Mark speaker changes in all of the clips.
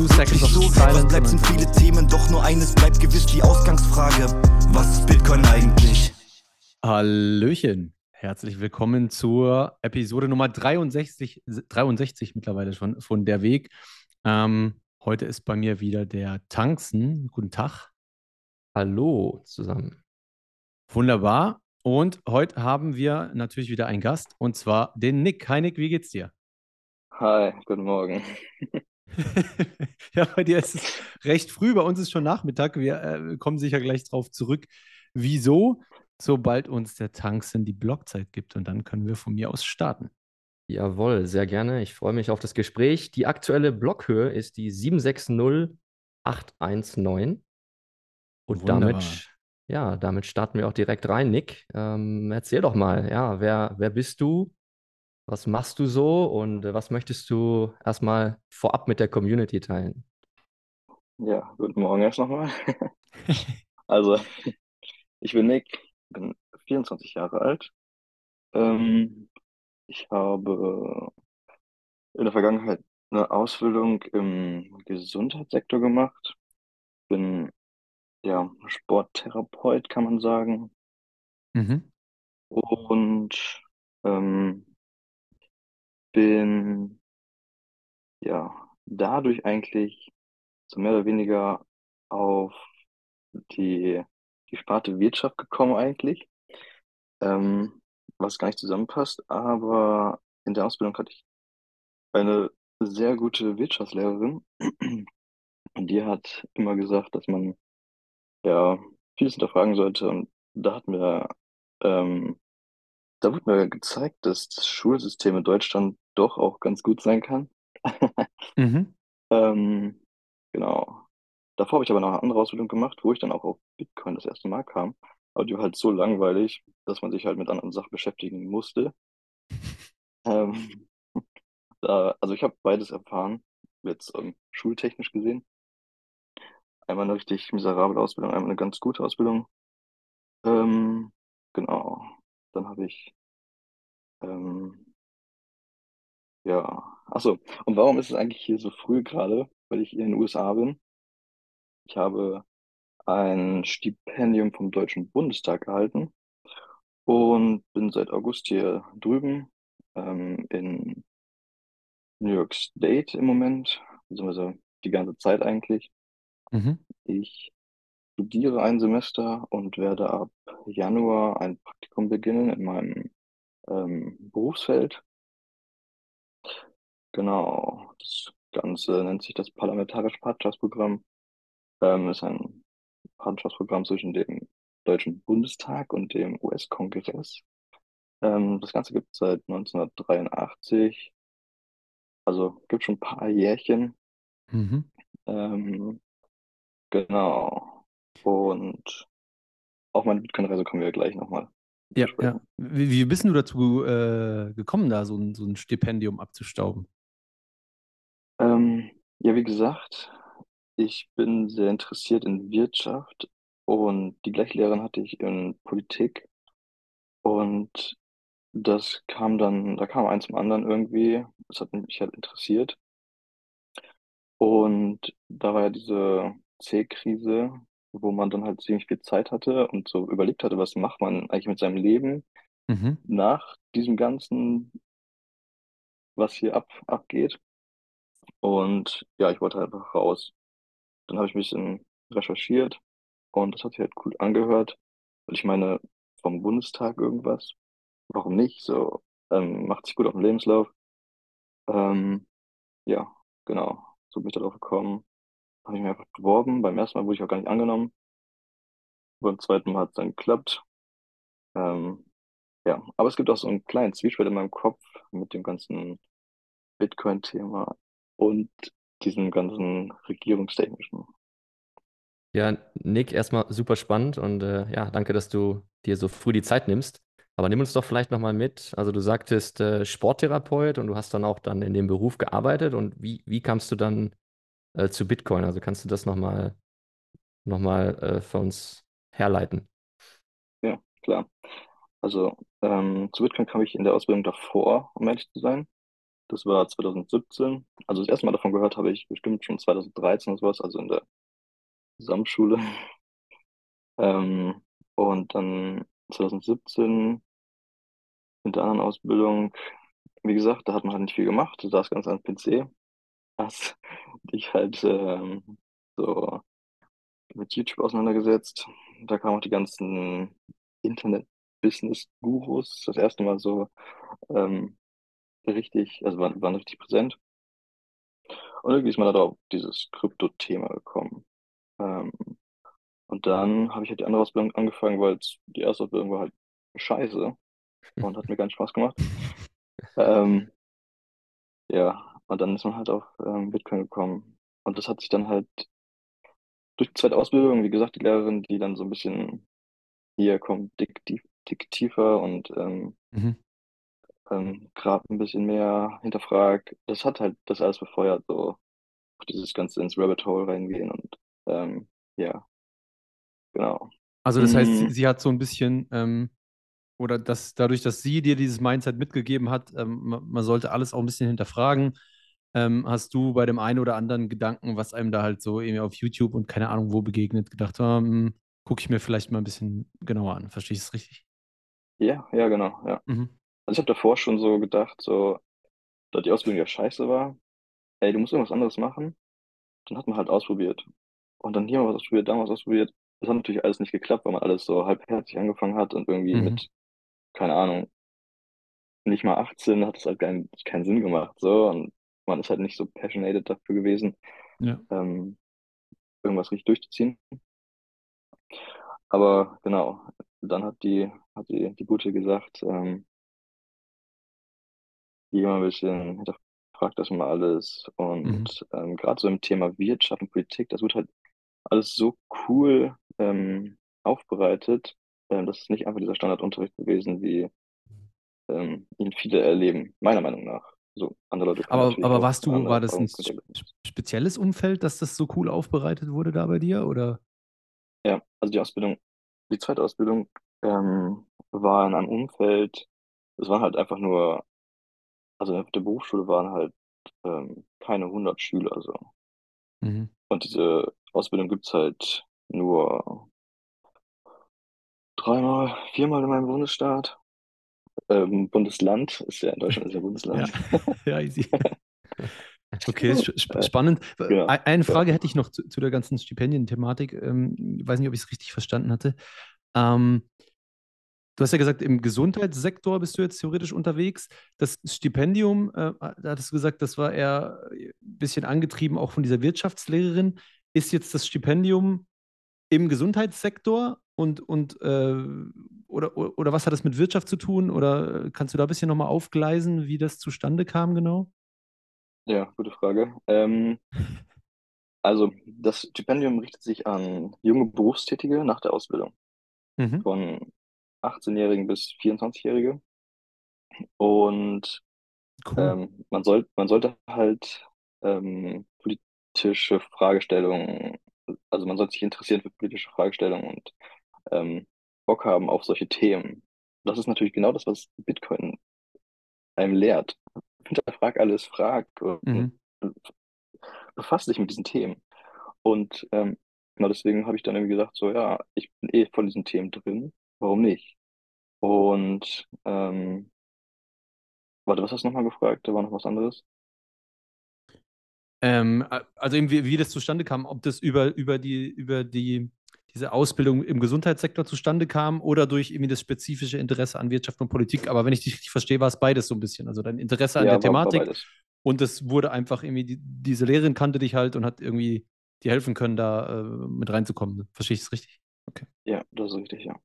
Speaker 1: Two seconds of
Speaker 2: so?
Speaker 1: silence
Speaker 2: Was bleibt, sind viele Themen, doch nur eines bleibt gewiss die Ausgangsfrage. Was ist Bitcoin eigentlich?
Speaker 1: Hallöchen. Herzlich willkommen zur Episode Nummer 63, 63 mittlerweile schon von Der Weg. Ähm, heute ist bei mir wieder der Tanzen. Guten Tag.
Speaker 3: Hallo zusammen.
Speaker 1: Wunderbar. Und heute haben wir natürlich wieder einen Gast und zwar den Nick. Hi Nick, wie geht's dir?
Speaker 4: Hi, guten Morgen.
Speaker 1: ja, bei dir ist es recht früh, bei uns ist schon Nachmittag. Wir äh, kommen sicher gleich drauf zurück. Wieso? Sobald uns der Tanzen die Blockzeit gibt und dann können wir von mir aus starten.
Speaker 3: Jawohl, sehr gerne. Ich freue mich auf das Gespräch. Die aktuelle Blockhöhe ist die 760819. Und
Speaker 1: Wunderbar.
Speaker 3: damit, ja, damit starten wir auch direkt rein. Nick, ähm, erzähl doch mal, ja, wer, wer bist du? Was machst du so und äh, was möchtest du erstmal vorab mit der Community teilen?
Speaker 4: Ja, guten Morgen erst nochmal. Also, ich bin Nick, bin 24 Jahre alt. Ähm, ich habe in der Vergangenheit eine Ausbildung im Gesundheitssektor gemacht. Bin ja Sporttherapeut, kann man sagen.
Speaker 1: Mhm.
Speaker 4: Und ähm, bin ja dadurch eigentlich so mehr oder weniger auf die, die Sparte Wirtschaft gekommen eigentlich, ähm, was gar nicht zusammenpasst, aber in der Ausbildung hatte ich eine sehr gute Wirtschaftslehrerin. Und die hat immer gesagt, dass man ja vieles hinterfragen sollte. Und da hat mir ähm, da wurde mir gezeigt, dass das Schulsystem in Deutschland doch auch ganz gut sein kann.
Speaker 1: Mhm.
Speaker 4: Ähm, genau. Davor habe ich aber noch eine andere Ausbildung gemacht, wo ich dann auch auf Bitcoin das erste Mal kam. Aber die war halt so langweilig, dass man sich halt mit anderen Sachen beschäftigen musste. Ähm, da, also ich habe beides erfahren, jetzt ähm, schultechnisch gesehen. Einmal eine richtig miserable Ausbildung, einmal eine ganz gute Ausbildung. Ähm, genau. Dann habe ich, ähm, ja, achso, und warum ist es eigentlich hier so früh gerade? Weil ich hier in den USA bin. Ich habe ein Stipendium vom Deutschen Bundestag erhalten und bin seit August hier drüben ähm, in New York State im Moment, beziehungsweise die ganze Zeit eigentlich.
Speaker 1: Mhm.
Speaker 4: Ich studiere ein Semester und werde ab Januar ein Praktikum beginnen in meinem ähm, Berufsfeld. Genau, das Ganze nennt sich das Parlamentarische Partnerschaftsprogramm. Ähm, ist ein Partnerschaftsprogramm zwischen dem Deutschen Bundestag und dem US-Kongress. Ähm, das Ganze gibt es seit 1983, also gibt schon ein paar Jährchen.
Speaker 1: Mhm.
Speaker 4: Ähm, genau. Und auf meine Bitcoin-Reise kommen wir gleich nochmal.
Speaker 1: Ja, ja. Wie, wie bist du dazu äh, gekommen, da so ein, so ein Stipendium abzustauben?
Speaker 4: Ja, wie gesagt, ich bin sehr interessiert in Wirtschaft und die gleiche Lehrerin hatte ich in Politik. Und das kam dann, da kam eins zum anderen irgendwie. Das hat mich halt interessiert. Und da war ja diese C-Krise, wo man dann halt ziemlich viel Zeit hatte und so überlegt hatte, was macht man eigentlich mit seinem Leben
Speaker 1: Mhm.
Speaker 4: nach diesem ganzen, was hier ab, abgeht. Und ja, ich wollte halt einfach raus. Dann habe ich ein bisschen recherchiert und das hat sich halt cool angehört. Und ich meine, vom Bundestag irgendwas, warum nicht? So, ähm, macht sich gut auf dem Lebenslauf. Ähm, ja, genau. So bin ich darauf gekommen. Habe ich mich einfach beworben. Beim ersten Mal wurde ich auch gar nicht angenommen. Beim zweiten Mal hat es dann geklappt. Ähm, ja, aber es gibt auch so einen kleinen Zwiespalt in meinem Kopf mit dem ganzen Bitcoin-Thema und diesem ganzen regierungstechnischen.
Speaker 3: Ja, Nick, erstmal super spannend und äh, ja, danke, dass du dir so früh die Zeit nimmst. Aber nimm uns doch vielleicht nochmal mit. Also du sagtest äh, Sporttherapeut und du hast dann auch dann in dem Beruf gearbeitet und wie, wie kamst du dann äh, zu Bitcoin? Also kannst du das nochmal nochmal äh, für uns herleiten?
Speaker 4: Ja, klar. Also ähm, zu Bitcoin kam ich in der Ausbildung davor, um ehrlich zu sein. Das war 2017. Also das erste Mal davon gehört habe ich bestimmt schon 2013 oder sowas, also in der Gesamtschule. Ähm, und dann 2017 in der anderen Ausbildung, wie gesagt, da hat man halt nicht viel gemacht, da saß ganz am PC, hast dich halt ähm, so mit YouTube auseinandergesetzt. Da kamen auch die ganzen Internet-Business-Gurus das erste Mal so ähm, richtig, also waren, waren richtig präsent. Und irgendwie ist man da auf dieses Krypto-Thema gekommen. Ähm, und dann habe ich halt die andere Ausbildung angefangen, weil die erste Ausbildung war halt scheiße und hat mir keinen Spaß gemacht. Ähm, ja, und dann ist man halt auf ähm, Bitcoin gekommen. Und das hat sich dann halt durch die zweite Ausbildung, wie gesagt, die Lehrerin, die dann so ein bisschen hier kommt, dick, dick, dick tiefer und ähm,
Speaker 1: Mhm.
Speaker 4: Ähm, gerade ein bisschen mehr hinterfragt. Das hat halt das alles befeuert, so dieses Ganze ins Rabbit Hole reingehen und ähm, ja, genau.
Speaker 1: Also das heißt, sie,
Speaker 4: Mm.
Speaker 1: sie hat so ein bisschen, ähm, oder das, dadurch, dass sie dir dieses Mindset mitgegeben hat, ähm, ma- man sollte alles auch ein bisschen hinterfragen, ähm, hast du bei dem einen oder anderen Gedanken, was einem da halt so irgendwie auf YouTube und keine Ahnung wo begegnet, gedacht, ähm, gucke ich mir vielleicht mal ein bisschen genauer an. Verstehe ich es richtig?
Speaker 4: Ja, ja, genau, ja.
Speaker 1: Mhm.
Speaker 4: Also ich habe davor schon so gedacht, so, da die Ausbildung ja scheiße war, ey, du musst irgendwas anderes machen. Dann hat man halt ausprobiert. Und dann hier mal was ausprobiert, da mal was ausprobiert. Das hat natürlich alles nicht geklappt, weil man alles so halbherzig angefangen hat und irgendwie
Speaker 1: Mhm.
Speaker 4: mit, keine Ahnung, nicht mal 18 hat es halt keinen, keinen Sinn gemacht, so. Und man ist halt nicht so passionated dafür gewesen,
Speaker 1: Ja.
Speaker 4: ähm, irgendwas richtig durchzuziehen. Aber genau, dann hat die, hat die, die Gute gesagt, ähm, geh mal ein bisschen hinterfragt das mal alles. Und ähm, gerade so im Thema Wirtschaft und Politik, das wird halt alles so cool ähm, aufbereitet, ähm, das ist nicht einfach dieser Standardunterricht gewesen, wie ähm, ihn viele erleben, meiner Meinung nach. So, andere Leute
Speaker 1: Aber, aber warst du, war das ein spezielles Umfeld, dass das so cool aufbereitet wurde da bei dir? Oder?
Speaker 4: Ja, also die Ausbildung, die zweite Ausbildung ähm, war in einem Umfeld, es waren halt einfach nur, also auf der Berufsschule waren halt ähm, keine 100 Schüler so.
Speaker 1: Mhm.
Speaker 4: Und diese Ausbildung gibt's halt nur dreimal, viermal in meinem Bundesstaat. Ähm, Bundesland ist ja in Deutschland ist ja
Speaker 1: Ja,
Speaker 4: Bundesland.
Speaker 1: ja, easy. Okay, sp
Speaker 4: Äh,
Speaker 1: spannend.
Speaker 4: genau.
Speaker 1: Ei- Eine Frage hätte ich noch zu, zu der ganzen Stipendienthematik. Ähm, ich weiß nicht, ob ich es richtig verstanden hatte. Ähm, du hast ja gesagt, im Gesundheitssektor bist du jetzt theoretisch unterwegs. Das Stipendium, äh, da hattest du gesagt, das war eher ein bisschen angetrieben auch von dieser Wirtschaftslehrerin. Ist jetzt das Stipendium im Gesundheitssektor und, und äh, oder, oder was hat das mit Wirtschaft zu tun? Oder kannst du da ein bisschen nochmal aufgleisen, wie das zustande kam genau?
Speaker 4: Ja, gute Frage. Ähm, also das Stipendium richtet sich an junge Berufstätige nach der Ausbildung,
Speaker 1: Mhm.
Speaker 4: von 18-Jährigen bis 24-Jährige. Und
Speaker 1: Cool.
Speaker 4: ähm, man soll, man sollte halt ähm, politische Fragestellungen, also man sollte sich interessieren für politische Fragestellungen und ähm, Bock haben auf solche Themen. Das ist natürlich genau das, was Bitcoin einem lehrt. Hinterfrag alles, frag und
Speaker 1: Mhm.
Speaker 4: befasst dich mit diesen Themen. Und ähm, genau deswegen habe ich dann irgendwie gesagt, so ja, ich bin eh von diesen Themen drin, warum nicht? Und ähm, warte, was hast du nochmal gefragt? Da war noch was anderes.
Speaker 1: Ähm, also eben, wie, wie das zustande kam, ob das über, über die, über die, diese Ausbildung im Gesundheitssektor zustande kam oder durch irgendwie das spezifische Interesse an Wirtschaft und Politik. Aber wenn ich dich richtig verstehe, war es beides so ein bisschen. Also dein Interesse an
Speaker 4: Ja,
Speaker 1: der
Speaker 4: war, war
Speaker 1: Thematik
Speaker 4: beides.
Speaker 1: und es wurde einfach irgendwie, die, diese Lehrerin kannte dich halt und hat irgendwie dir helfen können, da äh, mit reinzukommen. Verstehe ich es richtig?
Speaker 4: Ja, das ist richtig, ja.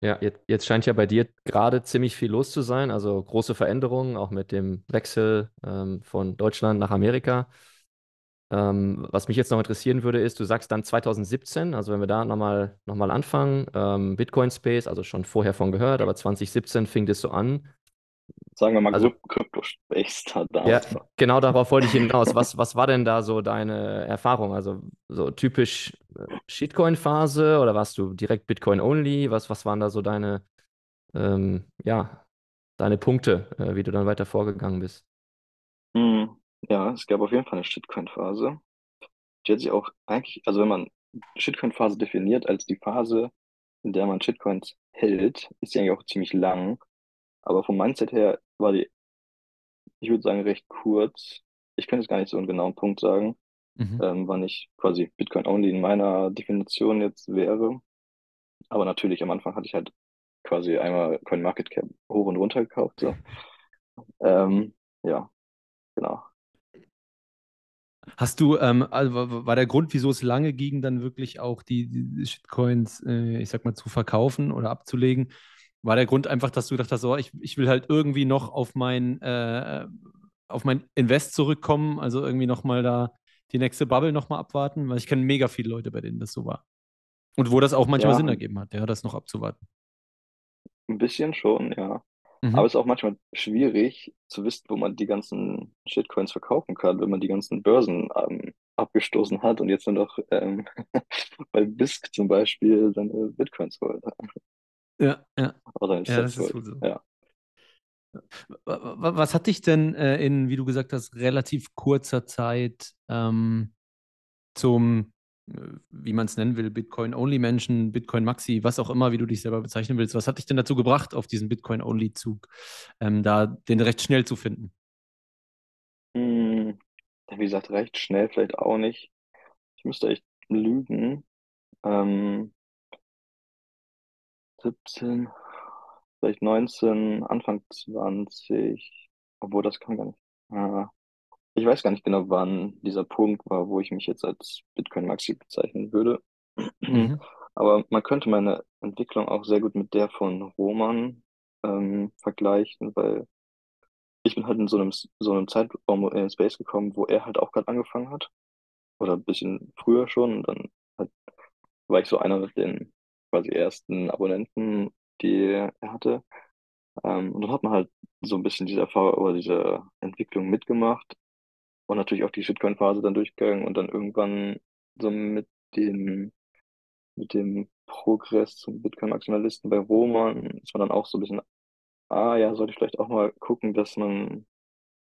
Speaker 3: Ja, jetzt, jetzt scheint ja bei dir gerade ziemlich viel los zu sein, also große Veränderungen, auch mit dem Wechsel ähm, von Deutschland nach Amerika. Ähm, was mich jetzt noch interessieren würde, ist, du sagst dann 2017, also wenn wir da nochmal noch mal anfangen, ähm, Bitcoin Space, also schon vorher von gehört, aber 2017 fing das so an.
Speaker 4: sagen wir mal,
Speaker 3: Also-
Speaker 4: Crypto-Space da
Speaker 3: Ja, genau darauf wollte ich hinaus. Was, was war denn da so deine Erfahrung? Also so typisch Shitcoin-Phase oder warst du direkt Bitcoin-only? Was, was waren da so deine, ähm, ja, deine Punkte, äh, wie du dann weiter vorgegangen bist?
Speaker 4: Hm, ja, es gab auf jeden Fall eine Shitcoin-Phase. Die hat sich auch eigentlich, also wenn man Shitcoin-Phase definiert als die Phase, in der man Shitcoins hält, ist die eigentlich auch ziemlich lang. Aber vom Mindset her war die, ich würde sagen, recht kurz. Ich könnte jetzt gar nicht so einen genauen Punkt sagen,
Speaker 1: Mhm.
Speaker 4: ähm, wann ich quasi Bitcoin-only in meiner Definition jetzt wäre. Aber natürlich am Anfang hatte ich halt quasi einmal CoinMarketCap hoch und runter gekauft. So. Ähm, ja, genau.
Speaker 1: Hast du, ähm, also wa- war der Grund, wieso es lange ging, dann wirklich auch die, die Shitcoins, äh, ich sag mal, zu verkaufen oder abzulegen? War der Grund einfach, dass du gedacht hast, oh, ich, ich will halt irgendwie noch auf mein, äh, auf mein Invest zurückkommen, also irgendwie nochmal da die nächste Bubble nochmal abwarten? Weil ich kenne mega viele Leute, bei denen das so war. Und wo das auch manchmal
Speaker 4: Ja.
Speaker 1: Sinn ergeben hat, ja, das noch abzuwarten.
Speaker 4: Ein bisschen schon, ja.
Speaker 1: Mhm.
Speaker 4: Aber es ist auch manchmal schwierig zu wissen, wo man die ganzen Shitcoins verkaufen kann, wenn man die ganzen Börsen ähm, abgestoßen hat und jetzt nur noch ähm, bei BISC zum Beispiel seine Bitcoins holt.
Speaker 1: Ja, ja.
Speaker 4: Oder
Speaker 1: Ja, das ist wohl so.
Speaker 4: Ja.
Speaker 1: Wa- wa- Was hat dich denn äh, in, wie du gesagt hast, relativ kurzer Zeit ähm, zum, äh, wie man es nennen will, Bitcoin-Only-Menschen, Bitcoin-Maxi, was auch immer, wie du dich selber bezeichnen willst, was hat dich denn dazu gebracht, auf diesen Bitcoin-Only-Zug, ähm, da den recht schnell zu finden?
Speaker 4: Hm, wie gesagt, recht schnell vielleicht auch nicht. Ich müsste echt lügen. Ähm, 17, vielleicht 19, Anfang 20, obwohl das kann gar nicht. Ah, ich weiß gar nicht genau, wann dieser Punkt war, wo ich mich jetzt als Bitcoin Maxi bezeichnen würde.
Speaker 1: Mhm.
Speaker 4: Aber man könnte meine Entwicklung auch sehr gut mit der von Roman ähm, vergleichen, weil ich bin halt in so einem, so einem Zeitraum in den Space gekommen, wo er halt auch gerade angefangen hat. Oder ein bisschen früher schon. Und dann halt war ich so einer mit den quasi ersten Abonnenten, die er hatte. Ähm, und dann hat man halt so ein bisschen diese Erfahrung oder diese Entwicklung mitgemacht und natürlich auch die Shitcoin-Phase dann durchgegangen und dann irgendwann so mit dem, mit dem Progress zum Bitcoin-Maximalisten bei Roman ist man dann auch so ein bisschen, ah ja, sollte ich vielleicht auch mal gucken, dass man,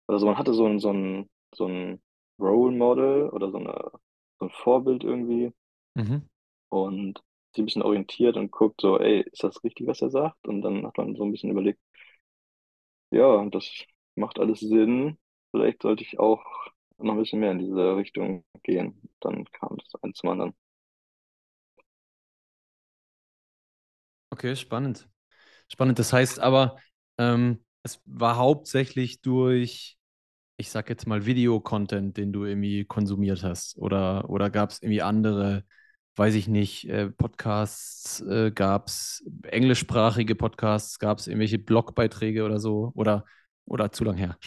Speaker 4: also man hatte so ein, so ein, so ein Role Model oder so eine, so ein Vorbild irgendwie
Speaker 1: Mhm.
Speaker 4: und sich ein bisschen orientiert und guckt so, ey, ist das richtig, was er sagt? Und dann hat man so ein bisschen überlegt, ja, das macht alles Sinn. Vielleicht sollte ich auch noch ein bisschen mehr in diese Richtung gehen. Dann kam das eins zum anderen.
Speaker 1: Okay, spannend. Spannend. Das heißt aber, ähm, es war hauptsächlich durch, ich sag jetzt mal, Videocontent, den du irgendwie konsumiert hast. Oder, oder gab es irgendwie andere, weiß ich nicht, äh, Podcasts, äh, gab es englischsprachige Podcasts, gab es irgendwelche Blogbeiträge oder so? Oder, oder zu lang her?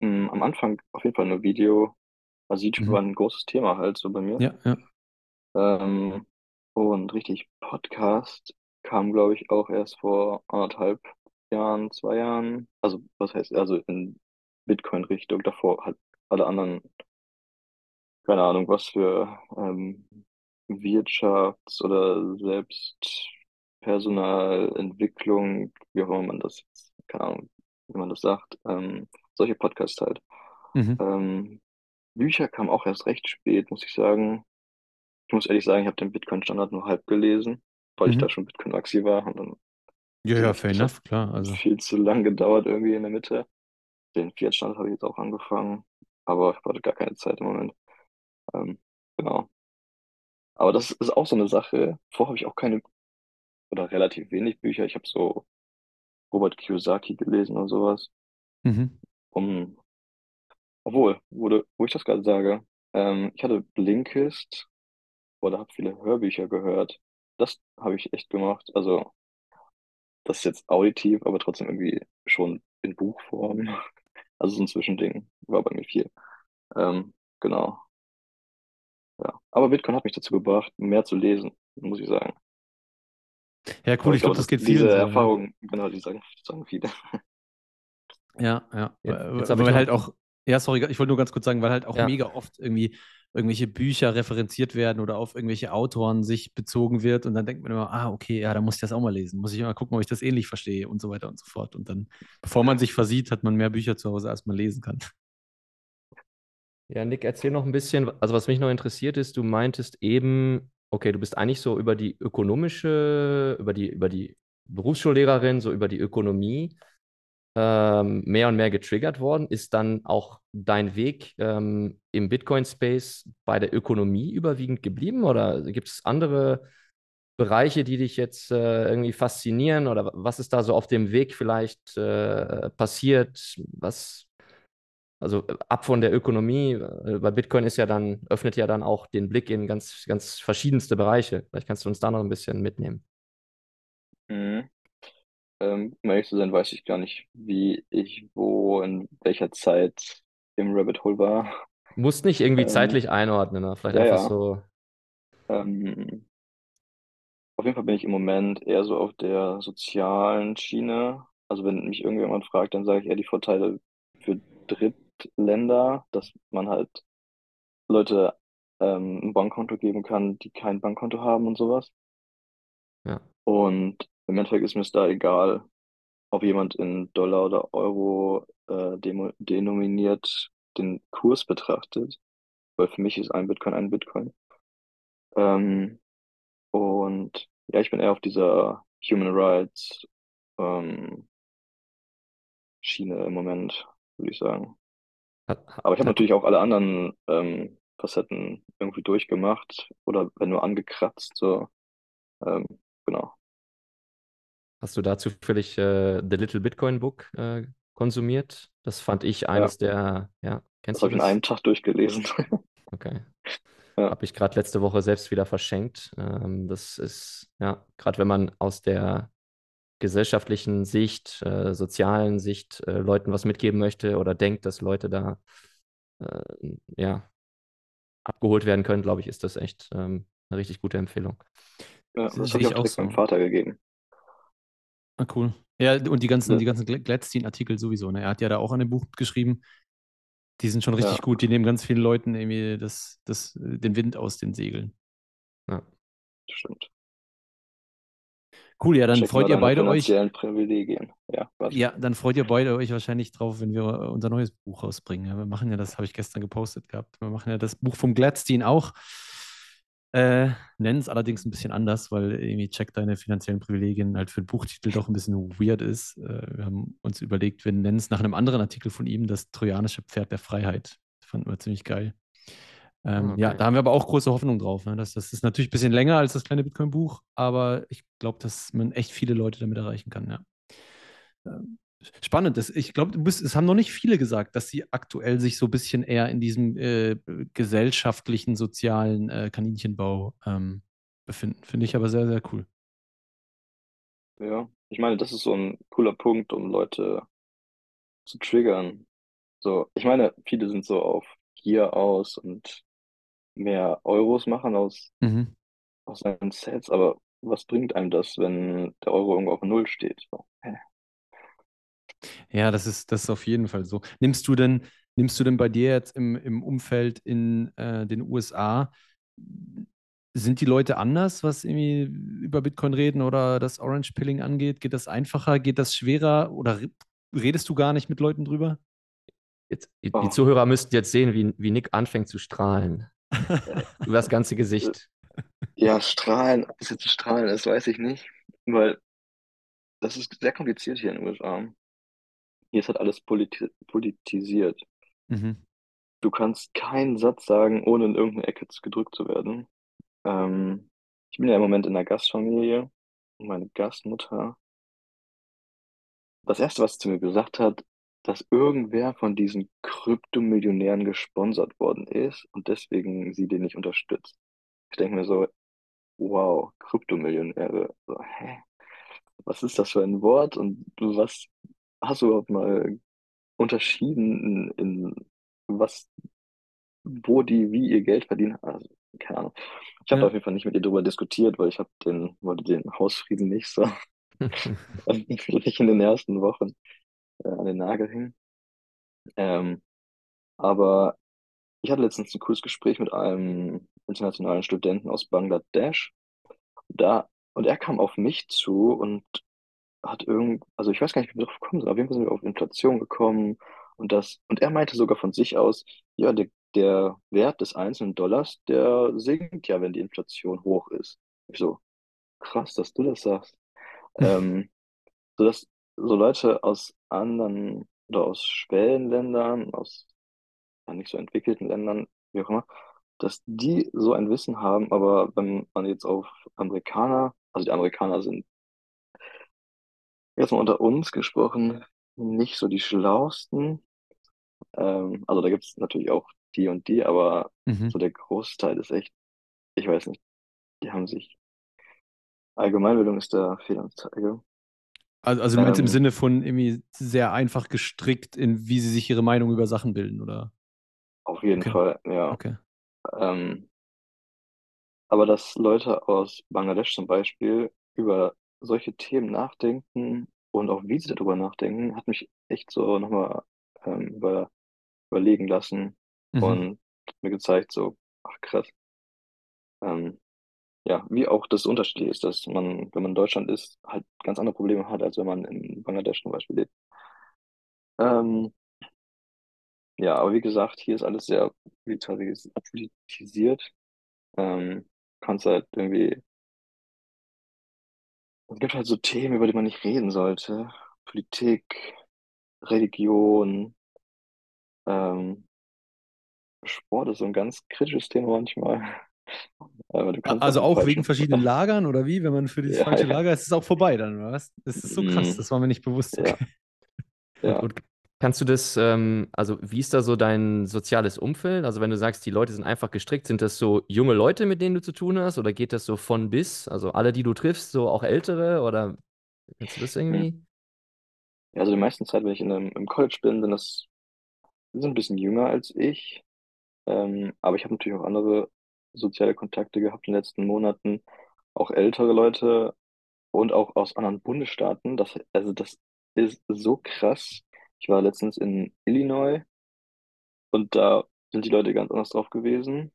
Speaker 4: Mm, Am Anfang auf jeden Fall nur Video. Also YouTube
Speaker 1: Mhm.
Speaker 4: war ein großes Thema halt so bei mir.
Speaker 1: Ja, ja.
Speaker 4: Ähm, und richtig Podcast kam, glaube ich, auch erst vor anderthalb Jahren, zwei Jahren. Also, was heißt, also in Bitcoin-Richtung, davor halt alle anderen, keine Ahnung, was für ähm, Wirtschafts- oder selbst Personalentwicklung, wie auch immer man das, jetzt- keine Ahnung, wie man das sagt, ähm, solche Podcasts halt.
Speaker 1: Mhm.
Speaker 4: Ähm, Bücher kamen auch erst recht spät, muss ich sagen. Ich muss ehrlich sagen, ich habe den Bitcoin-Standard nur halb gelesen, weil ich
Speaker 1: Mhm.
Speaker 4: da schon Bitcoin-Maxi war und dann
Speaker 1: Ja, ja, fair enough, klar. Also.
Speaker 4: viel zu lang gedauert irgendwie in der Mitte. Den Fiat-Standard habe ich jetzt auch angefangen, aber ich hatte gar keine Zeit im Moment. Ähm, genau. Aber das ist auch so eine Sache. Vorher habe ich auch keine oder relativ wenig Bücher. Ich habe so Robert Kiyosaki gelesen oder sowas.
Speaker 1: Mhm.
Speaker 4: Um, obwohl, wurde, wo ich das gerade sage, ähm, ich hatte Blinkist oder habe viele Hörbücher gehört. Das habe ich echt gemacht. Also, das ist jetzt auditiv, aber trotzdem irgendwie schon in Buchform. Also so ein Zwischending war bei mir viel. Ähm, genau. Ja. Aber Bitcoin hat mich dazu gebracht, mehr zu lesen, muss ich sagen.
Speaker 1: Ja, cool,
Speaker 4: ich
Speaker 1: ich glaube,
Speaker 4: glaube,
Speaker 1: das geht
Speaker 4: diese
Speaker 1: vielen so. Ja.
Speaker 4: Erfahrung, genau, die sagen, sagen viele.
Speaker 1: Ja, ja.
Speaker 3: Jetzt-
Speaker 1: Weil- weil halt auch, ja, sorry, ich wollte nur ganz kurz sagen, weil halt auch
Speaker 3: Ja.
Speaker 1: mega oft irgendwie irgendwelche Bücher referenziert werden oder auf irgendwelche Autoren sich bezogen wird und dann denkt man immer, ah, okay, ja, da muss ich das auch mal lesen. Muss ich mal gucken, ob ich das ähnlich verstehe und so weiter und so fort. Und dann, bevor man sich versieht, hat man mehr Bücher zu Hause, als man lesen kann.
Speaker 3: Ja, Nick, erzähl noch ein bisschen. Also, was mich noch interessiert ist, du meintest eben, okay, du bist eigentlich so über die ökonomische, über die, über die Berufsschullehrerin, so über die Ökonomie ähm, mehr und mehr getriggert worden. Ist dann auch dein Weg ähm, im Bitcoin-Space bei der Ökonomie überwiegend geblieben oder gibt es andere Bereiche, die dich jetzt äh, irgendwie faszinieren oder was ist da so auf dem Weg vielleicht äh, passiert? Was, also äh, ab von der Ökonomie, äh, bei Bitcoin ist ja dann, öffnet ja dann auch den Blick in ganz, ganz verschiedenste Bereiche. Vielleicht kannst du uns da noch ein bisschen mitnehmen.
Speaker 4: Mhm. Ähm, um ehrlich zu sein, weiß ich gar nicht, wie ich wo in welcher Zeit im Rabbit Hole war.
Speaker 3: Musst nicht irgendwie
Speaker 4: Ähm,
Speaker 3: zeitlich einordnen, ne? Vielleicht
Speaker 4: ja,
Speaker 3: einfach
Speaker 4: ja.
Speaker 3: so.
Speaker 4: Ähm, auf jeden Fall bin ich im Moment eher so auf der sozialen Schiene. Also wenn mich irgendjemand fragt, dann sage ich eher die Vorteile für Drittländer, dass man halt Leute ähm, ein Bankkonto geben kann, die kein Bankkonto haben und sowas.
Speaker 3: Ja.
Speaker 4: Und im Endeffekt ist mir es da egal, ob jemand in Dollar oder Euro äh, denominiert den Kurs betrachtet, weil für mich ist ein Bitcoin ein Bitcoin. Ähm, und ja, ich bin eher auf dieser Human Rights ähm, Schiene im Moment, würde ich sagen. Aber ich habe natürlich auch alle anderen ähm, Facetten irgendwie durchgemacht oder wenn nur angekratzt, so. Ähm, genau.
Speaker 3: hast du da zufällig äh, The Little Bitcoin Book äh, konsumiert? Das fand ich
Speaker 4: Ja,
Speaker 3: eines der, ja,
Speaker 4: das
Speaker 3: kennst
Speaker 4: habe
Speaker 3: du
Speaker 4: ich in
Speaker 3: das?
Speaker 4: einem Tag durchgelesen.
Speaker 3: Okay.
Speaker 4: Ja.
Speaker 3: Habe ich gerade letzte Woche selbst wieder verschenkt. Ähm, das ist, ja, gerade wenn man aus der gesellschaftlichen Sicht, äh, sozialen Sicht äh, Leuten was mitgeben möchte oder denkt, dass Leute da äh, ja, abgeholt werden können, glaube ich, ist das echt ähm, eine richtig gute Empfehlung.
Speaker 4: Ja,
Speaker 1: Sehe
Speaker 4: das habe ich auch
Speaker 1: auch
Speaker 4: direkt meinem
Speaker 1: so.
Speaker 4: Vater gegeben.
Speaker 1: Ah, cool. Ja, und die ganzen,
Speaker 4: Ja,
Speaker 1: die ganzen Gl- Gladstein-Artikel sowieso. Ne? Er hat ja da auch an dem Buch geschrieben. Die sind schon richtig
Speaker 4: ja,
Speaker 1: gut. Die nehmen ganz vielen Leuten irgendwie das, das, den Wind aus den Segeln.
Speaker 3: Ja.
Speaker 4: stimmt.
Speaker 1: Cool, ja, dann
Speaker 4: Check
Speaker 1: freut ihr beide euch.
Speaker 4: Privilegien. Ja.
Speaker 1: Ja, dann freut ihr beide euch wahrscheinlich drauf, wenn wir unser neues Buch rausbringen. Wir machen ja das, habe ich gestern gepostet gehabt. Wir machen ja das Buch vom Gladstein auch. Äh, nennen es allerdings ein bisschen anders, weil irgendwie check deine finanziellen Privilegien halt für den Buchtitel doch ein bisschen weird ist. Äh, wir haben uns überlegt, wir nennen es nach einem anderen Artikel von ihm das trojanische Pferd der Freiheit. Fanden wir ziemlich geil. Ähm,
Speaker 3: Ah,
Speaker 1: Ja,
Speaker 3: okay.
Speaker 1: da haben wir aber auch große Hoffnung drauf. Ne? Das, das ist natürlich ein bisschen länger als das kleine Bitcoin-Buch, aber ich glaube, dass man echt viele Leute damit erreichen kann. Ja. Ähm, Spannend. Das, ich glaube, es haben noch nicht viele gesagt, dass sie aktuell sich so ein bisschen eher in diesem äh, gesellschaftlichen, sozialen äh, Kaninchenbau ähm, befinden. Finde ich aber sehr, sehr cool.
Speaker 4: Ja, ich meine, das ist so ein cooler Punkt, um Leute zu triggern. So, ich meine, viele sind so auf Gier aus und mehr Euros machen aus,
Speaker 1: Mhm.
Speaker 4: aus seinen Sets, aber was bringt einem das, wenn der Euro irgendwo auf Null steht? So, hä?
Speaker 1: Ja, das ist, das ist auf jeden Fall so. Nimmst du denn, nimmst du denn bei dir jetzt im, im Umfeld in äh, den USA, sind die Leute anders, was irgendwie über Bitcoin reden oder das Orange Pilling angeht? Geht das einfacher? Geht das schwerer? Oder re- redest du gar nicht mit Leuten drüber?
Speaker 3: Jetzt, die, die
Speaker 4: Oh,
Speaker 3: Zuhörer müssten jetzt sehen, wie, wie Nick anfängt zu strahlen. Über das ganze Gesicht.
Speaker 4: ja, Strahlen, ob das jetzt Strahlen ist, weiß ich nicht, weil das ist sehr kompliziert hier in den USA. Hier ist halt alles politi politisiert.
Speaker 1: Mhm.
Speaker 4: Du kannst keinen Satz sagen, ohne in irgendeine Ecke gedrückt zu werden. Ähm, ich bin ja im Moment in der Gastfamilie und meine Gastmutter, das Erste, was sie zu mir gesagt hat, dass irgendwer von diesen Kryptomillionären gesponsert worden ist und deswegen sie den nicht unterstützt. Ich denke mir so, wow, Kryptomillionäre. So, hä? Was ist das für ein Wort und was hast du überhaupt mal unterschieden in, in was, wo die, wie ihr Geld verdienen? Also, keine Ahnung. Ich habe
Speaker 1: Ja.
Speaker 4: auf jeden Fall nicht mit ihr darüber diskutiert, weil ich habe den, wollte den Hausfrieden nicht so, nicht in den ersten Wochen. Äh, an den Nagel hängen. Ähm, aber ich hatte letztens ein cooles Gespräch mit einem internationalen Studenten aus Bangladesch. Da, und er kam auf mich zu und hat irgend, also ich weiß gar nicht, wie wir drauf gekommen sind. Auf jeden Fall sind wir auf Inflation gekommen und das, und er meinte sogar von sich aus, ja, der, der Wert des einzelnen Dollars, der sinkt ja, wenn die Inflation hoch ist. Ich so, krass, dass du das sagst. ähm, so dass so Leute aus anderen oder aus Schwellenländern, aus ja, nicht so entwickelten Ländern, wie auch immer, dass die so ein Wissen haben, aber wenn man jetzt auf Amerikaner, also die Amerikaner sind jetzt mal unter uns gesprochen, nicht so die schlausten. Ähm, also da gibt es natürlich auch die und die, aber
Speaker 1: Mhm.
Speaker 4: so der Großteil ist echt, ich weiß nicht, die haben sich, Allgemeinbildung ist der Fehlanzeige.
Speaker 1: Also, also meinst im
Speaker 4: Ähm,
Speaker 1: Sinne von irgendwie sehr einfach gestrickt, in wie sie sich ihre Meinung über Sachen bilden, oder?
Speaker 4: Auf jeden
Speaker 1: Okay.
Speaker 4: Fall, ja.
Speaker 1: Okay.
Speaker 4: Ähm, aber dass Leute aus Bangladesch zum Beispiel über solche Themen nachdenken und auch wie sie darüber nachdenken, hat mich echt so nochmal ähm, über, überlegen lassen
Speaker 1: Mhm.
Speaker 4: und mir gezeigt, so, ach krass. Ähm, ja, wie auch das unterschiedlich ist, dass man, wenn man in Deutschland ist, halt ganz andere Probleme hat, als wenn man in Bangladesch zum Beispiel lebt. Ähm, ja, aber wie gesagt, hier ist alles sehr politisiert. Ähm, kannst halt irgendwie, es gibt halt so Themen, über die man nicht reden sollte. Politik, Religion, ähm, Sport ist so ein ganz kritisches Thema manchmal. Aber du
Speaker 1: A-
Speaker 4: kannst auch
Speaker 1: Also auch wegen verschiedenen Lagern oder wie? Wenn man für dieses
Speaker 4: ja,
Speaker 1: falsche
Speaker 4: ja,
Speaker 1: Lager ist, ist es auch vorbei dann, oder was? Das ist so krass,
Speaker 4: mm,
Speaker 1: das war mir nicht bewusst.
Speaker 4: ja, ja.
Speaker 3: Und kannst du das, ähm, also wie ist da so dein soziales Umfeld? Also wenn du sagst, die Leute sind einfach gestrickt, sind das so junge Leute, mit denen du zu tun hast? Oder geht das so von bis? Also alle, die du triffst, so auch ältere? Oder kannst du das irgendwie?
Speaker 4: Ja, also die meiste Zeit, wenn ich in einem, im College bin, sind das, die sind ein bisschen jünger als ich. Ähm, aber ich habe natürlich auch andere soziale Kontakte gehabt in den letzten Monaten, auch ältere Leute und auch aus anderen Bundesstaaten. Das, also das ist so krass. Ich war letztens in Illinois und da sind die Leute ganz anders drauf gewesen.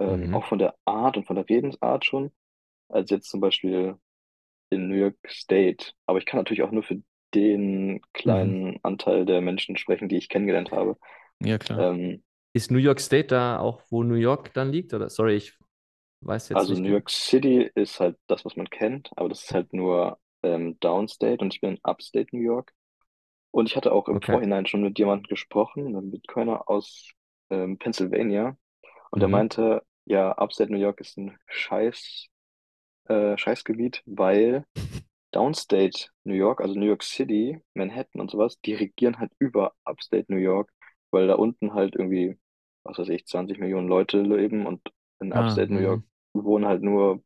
Speaker 4: Ähm,
Speaker 3: Mhm.
Speaker 4: auch von der Art und von der Redensart schon, als jetzt zum Beispiel in New York State. Aber ich kann natürlich auch nur für den
Speaker 1: Mhm.
Speaker 4: kleinen Anteil der Menschen sprechen, die ich kennengelernt habe.
Speaker 1: Ja, klar.
Speaker 4: Ähm,
Speaker 3: Ist New York State da auch, wo New York dann liegt? Oder sorry, ich weiß jetzt
Speaker 4: also
Speaker 3: nicht.
Speaker 4: New
Speaker 3: genau.
Speaker 4: York City ist halt das, was man kennt, aber das ist halt nur ähm, Downstate und ich bin in Upstate New York. Und ich hatte auch im
Speaker 3: Okay.
Speaker 4: Vorhinein schon mit jemandem gesprochen, einem Bitcoiner aus ähm, Pennsylvania. Und der
Speaker 3: Mhm.
Speaker 4: meinte, ja, Upstate New York ist ein Scheiß, äh, Scheißgebiet, weil Downstate New York, also New York City, Manhattan und sowas, die regieren halt über Upstate New York, weil da unten halt irgendwie, was weiß ich, 20 Millionen Leute leben und in
Speaker 1: Ah,
Speaker 4: Upstate New York
Speaker 1: mhm.
Speaker 4: wohnen halt nur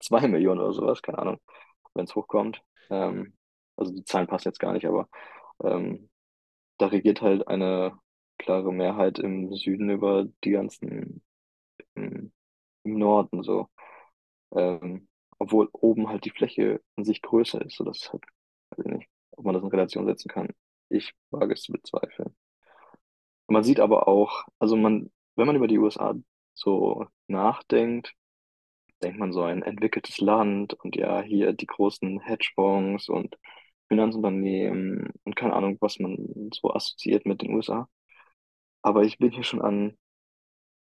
Speaker 4: 2 Millionen oder sowas, keine Ahnung, wenn es hochkommt. Ähm, also die Zahlen passen jetzt gar nicht, aber ähm, da regiert halt eine klare Mehrheit im Süden über die ganzen im, im Norden so. Ähm, obwohl oben halt die Fläche an sich größer ist, sodass es halt, weiß ich nicht, ob man das in Relation setzen kann. Ich wage es zu bezweifeln. Man sieht aber auch, also man, wenn man über die USA so nachdenkt, denkt man so ein entwickeltes Land und ja, hier die großen Hedgefonds und Finanzunternehmen und keine Ahnung, was man so assoziiert mit den USA. Aber ich bin hier schon an,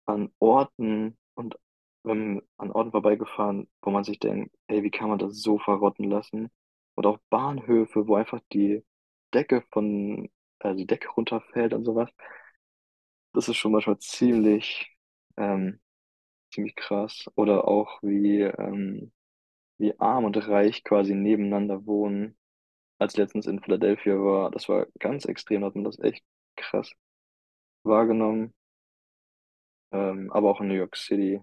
Speaker 4: an Orten und wenn, an Orten vorbeigefahren, wo man sich denkt, ey, wie kann man das so verrotten lassen? Oder auch Bahnhöfe, wo einfach die Decke von, also die Decke runterfällt und sowas. Das ist schon manchmal ziemlich, ähm, ziemlich krass. Oder auch wie, ähm, wie arm und reich quasi nebeneinander wohnen. Als letztens in Philadelphia war, das war ganz extrem, da hat man das echt krass wahrgenommen. Ähm, aber auch in New York City,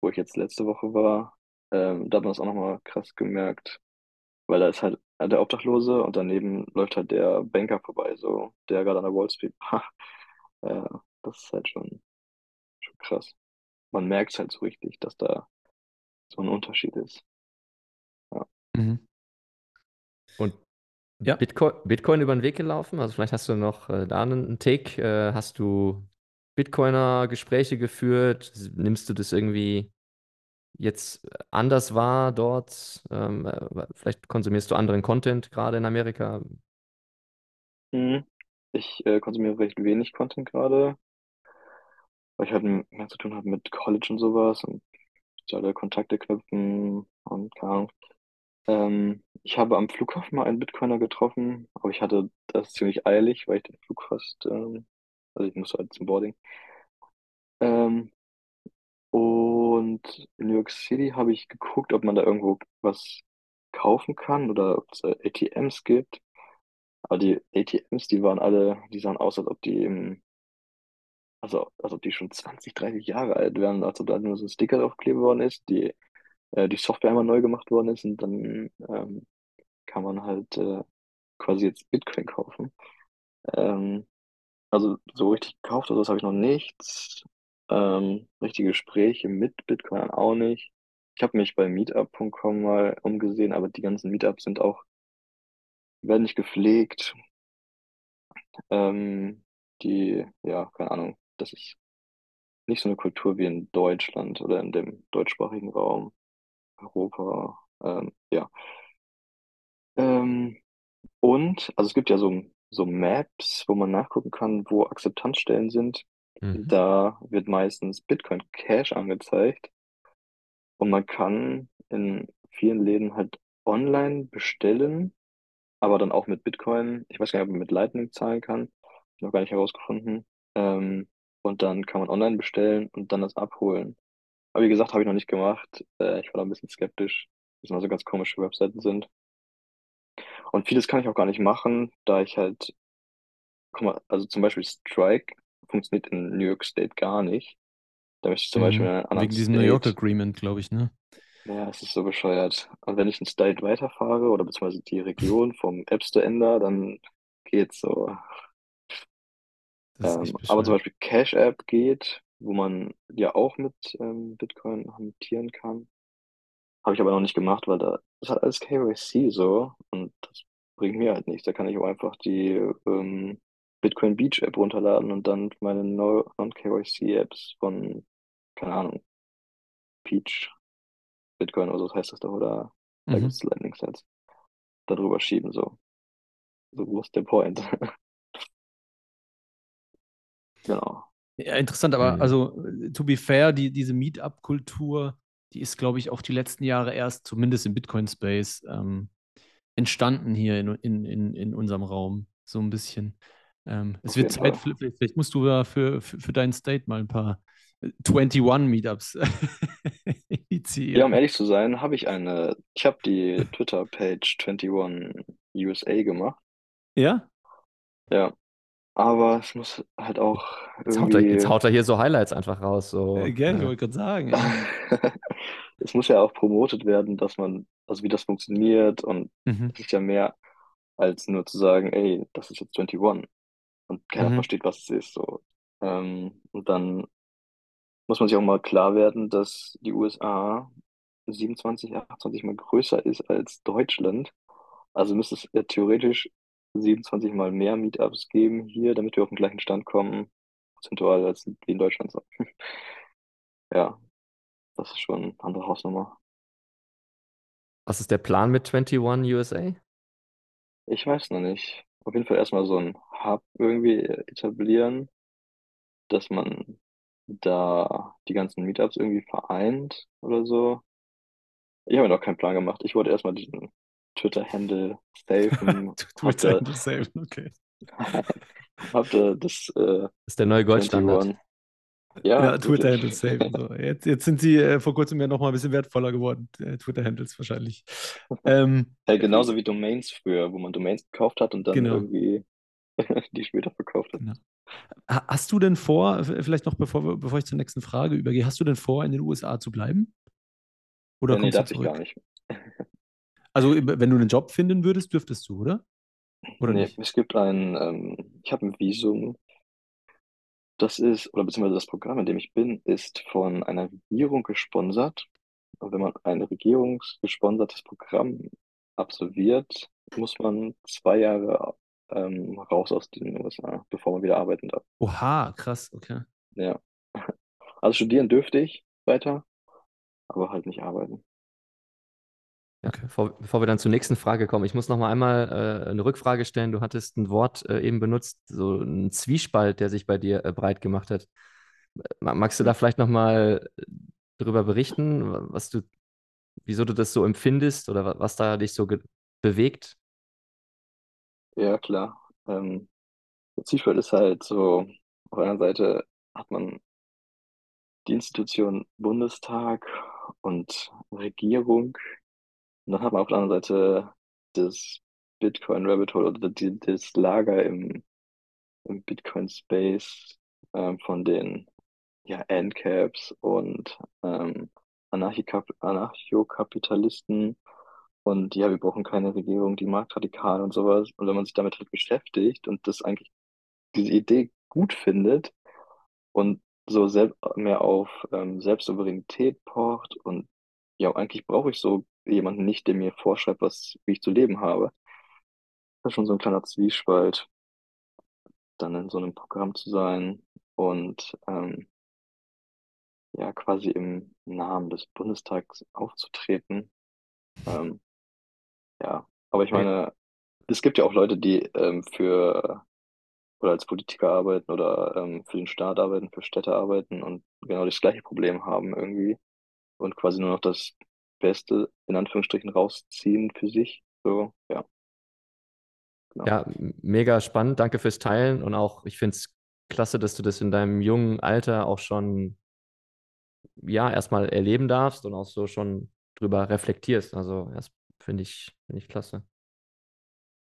Speaker 4: wo ich jetzt letzte Woche war, ähm, da hat man das auch nochmal krass gemerkt, weil da ist halt der Obdachlose und daneben läuft halt der Banker vorbei, so, der gerade an der Wall Street war. Äh, das ist halt schon, schon krass. Man merkt halt so richtig, dass da so ein Unterschied ist.
Speaker 1: Mhm.
Speaker 3: Und
Speaker 1: Ja.
Speaker 3: Bitcoin, Bitcoin über den Weg gelaufen? Also vielleicht hast du noch äh, da einen, einen Take. Äh, hast du Bitcoiner-Gespräche geführt? Nimmst du das irgendwie jetzt anders wahr dort? Ähm, äh, vielleicht konsumierst du anderen Content gerade in Amerika?
Speaker 4: Mhm. Ich äh, konsumiere recht wenig Content gerade, weil ich halt mehr zu tun habe mit College und sowas und soziale Kontakte knüpfen und keine Ahnung. Ähm, ich habe am Flughafen mal einen Bitcoiner getroffen, aber ich hatte das ziemlich eilig, weil ich den Flug fast, ähm, also ich musste halt zum Boarding. Ähm, und in New York City habe ich geguckt, ob man da irgendwo was kaufen kann oder ob es da ATMs gibt. Aber die ATMs, die waren alle, die sahen aus, als ob die im, also als ob die schon 20, 30 Jahre alt wären, als ob da nur so ein Sticker draufgeklebt worden ist, die, äh, die Software einmal neu gemacht worden ist und dann ähm, kann man halt äh, quasi jetzt Bitcoin kaufen. Ähm, also so richtig gekauft oder das habe ich noch nichts. Ähm, richtige Gespräche mit Bitcoin auch nicht. Ich habe mich bei meetup.com mal umgesehen, aber die ganzen Meetups sind auch, werden nicht gepflegt. Ähm, die, ja, keine Ahnung, das ist nicht so eine Kultur wie in Deutschland oder in dem deutschsprachigen Raum, Europa. Ähm, ja. Ähm, und, also es gibt ja so, so Maps, wo man nachgucken kann, wo Akzeptanzstellen sind.
Speaker 3: Mhm.
Speaker 4: Da wird meistens Bitcoin Cash angezeigt und man kann in vielen Läden halt online bestellen, aber dann auch mit Bitcoin. Ich weiß gar nicht, ob man mit Lightning zahlen kann. Noch gar nicht herausgefunden. Ähm, und dann kann man online bestellen und dann das abholen. Aber wie gesagt, habe ich noch nicht gemacht. Äh, ich war da ein bisschen skeptisch, dass mal so ganz komische Webseiten sind. Und vieles kann ich auch gar nicht machen, da ich halt, guck mal, also zum Beispiel Strike funktioniert in New York State gar nicht. Da möchte ich zum Beispiel
Speaker 1: Mhm.
Speaker 4: einen anderen
Speaker 1: Wegen diesem New York. Agreement, glaube ich, ne?
Speaker 4: Ja, es ist so bescheuert. Und wenn ich einen State weiterfahre oder beziehungsweise die Region vom App Store ändere, dann geht's so. Ähm, aber zum. Beispiel Cash App geht, wo man ja auch mit ähm, Bitcoin hantieren kann. Habe ich aber noch nicht gemacht, weil da ist halt alles KYC so und das bringt mir halt nichts. Da kann ich auch einfach die ähm, Bitcoin Beach App runterladen und dann meine No- Non-KYC Apps von, keine Ahnung, Peach, Bitcoin oder so heißt das doch, oder da
Speaker 1: Mhm.
Speaker 4: gibt es Lightning Sets, darüber schieben so. So, wo ist der Point? Genau.
Speaker 1: Ja, interessant, aber
Speaker 3: Mhm.
Speaker 1: also, to be fair, die, diese Meetup-Kultur, die ist, glaube ich, auch die letzten Jahre erst, zumindest im Bitcoin-Space, ähm, entstanden hier in, in, in, in unserem Raum. So ein bisschen. Ähm, es
Speaker 4: Auf
Speaker 1: wird Zeit,
Speaker 4: Fall.
Speaker 1: vielleicht, musst du ja für, für, für deinen State mal ein paar äh, 21 Meetups
Speaker 4: Ja, um
Speaker 1: initiieren.
Speaker 4: ehrlich zu sein, habe ich eine, ich habe die Twitter-Page 21 USA gemacht.
Speaker 1: Ja?
Speaker 4: Ja, aber es muss halt auch
Speaker 3: Jetzt haut er, jetzt haut er hier so Highlights einfach raus. So,
Speaker 1: Äh, gell, ich
Speaker 3: äh,
Speaker 1: wollte gerade sagen. ey.
Speaker 4: es muss ja auch promotet werden, dass man, also wie das funktioniert und
Speaker 1: Mhm.
Speaker 4: es ist ja mehr als nur zu sagen, ey, das ist jetzt 21 und keiner
Speaker 1: Mhm.
Speaker 4: versteht, was es ist, so. Ähm, und dann muss man sich auch mal klar werden, dass die USA 27, 28 mal größer ist als Deutschland. Also müsste es ja theoretisch 27 mal mehr Meetups geben hier, damit wir auf den gleichen Stand kommen, prozentual als wie in Deutschland. So. Ja, das ist schon eine andere Hausnummer.
Speaker 3: was ist der Plan mit 21 USA?
Speaker 4: Ich weiß noch nicht. Auf jeden Fall erstmal so ein Hub irgendwie etablieren, dass man da die ganzen Meetups irgendwie vereint oder so. Ich habe mir noch keinen Plan gemacht. Ich wollte erstmal diesen Twitter-Handle safen.
Speaker 1: Tu-
Speaker 4: Hab
Speaker 1: Twitter
Speaker 4: da,
Speaker 1: Handle safe, okay.
Speaker 4: hab da das äh,
Speaker 3: Das ist der neue Goldstandard.
Speaker 4: 21. Ja,
Speaker 1: Ja, Twitter Handle
Speaker 4: wirklich.
Speaker 1: safe. So. Jetzt, jetzt sind sie äh, vor kurzem ja noch mal ein bisschen wertvoller geworden, äh, Twitter Handles wahrscheinlich. Ähm,
Speaker 4: Hey, genauso wie Domains früher, wo man Domains gekauft hat und dann
Speaker 1: Genau.
Speaker 4: irgendwie die später verkauft hat.
Speaker 1: Genau. ha- hast du denn vor, vielleicht noch bevor, bevor ich zur nächsten Frage übergehe, hast du denn vor, in den USA zu bleiben? Oder
Speaker 4: nee,
Speaker 1: kommst du
Speaker 4: darf ich
Speaker 1: zurück?
Speaker 4: gar nicht.
Speaker 1: Also, wenn du einen Job finden würdest, dürftest du, oder? Oder
Speaker 4: Nee,
Speaker 1: nicht?
Speaker 4: es gibt ein, ähm, ich habe ein Visum, das ist, oder beziehungsweise das Programm, in dem ich bin, ist von einer Regierung gesponsert. Und wenn man ein regierungsgesponsertes Programm absolviert, muss man zwei Jahre ähm, raus aus den USA, bevor man wieder arbeiten darf.
Speaker 1: Oha, krass, okay.
Speaker 4: Ja. Also studieren dürfte ich weiter, aber halt nicht arbeiten.
Speaker 3: Ja, bevor, bevor wir dann zur nächsten Frage kommen, ich muss noch mal einmal äh, eine Rückfrage stellen. Du hattest ein Wort äh, eben benutzt, so ein Zwiespalt, der sich bei dir äh, breit gemacht hat. Ma- Magst du da vielleicht noch mal darüber berichten, wa- was du, wieso du das so empfindest oder wa- was da dich so bewegt?
Speaker 4: Ja, klar. Ähm, der Zwiespalt ist halt so, auf einer Seite hat man die Institution Bundestag und Regierung. Und dann hat man auf der anderen Seite das Bitcoin Rabbit Hole oder die, das Lager im, im Bitcoin Space ähm, von den ja, ANCAPs und ähm, Anarchokapitalisten. Und ja, wir brauchen keine Regierung, die marktradikal und sowas. Und wenn man sich damit halt beschäftigt und das eigentlich diese Idee gut findet und so mehr auf ähm, Selbstsouveränität pocht und ja, eigentlich brauche ich so jemanden nicht, der mir vorschreibt, was, wie ich zu leben habe. Das ist schon so ein kleiner Zwiespalt, dann in so einem Programm zu sein und ähm, ja, quasi im Namen des Bundestags aufzutreten. Ähm, ja, aber ich meine, es gibt ja auch Leute, die ähm, für oder als Politiker arbeiten oder ähm, für den Staat arbeiten, für Städte arbeiten und genau das gleiche Problem haben irgendwie und quasi nur noch das Beste in Anführungsstrichen rausziehen für sich. So, ja, genau.
Speaker 3: Ja, mega spannend. Danke fürs Teilen und auch, ich finde es klasse, dass du das in deinem jungen Alter auch schon, ja, erstmal erleben darfst und auch so schon drüber reflektierst. Also, das finde ich, finde ich klasse.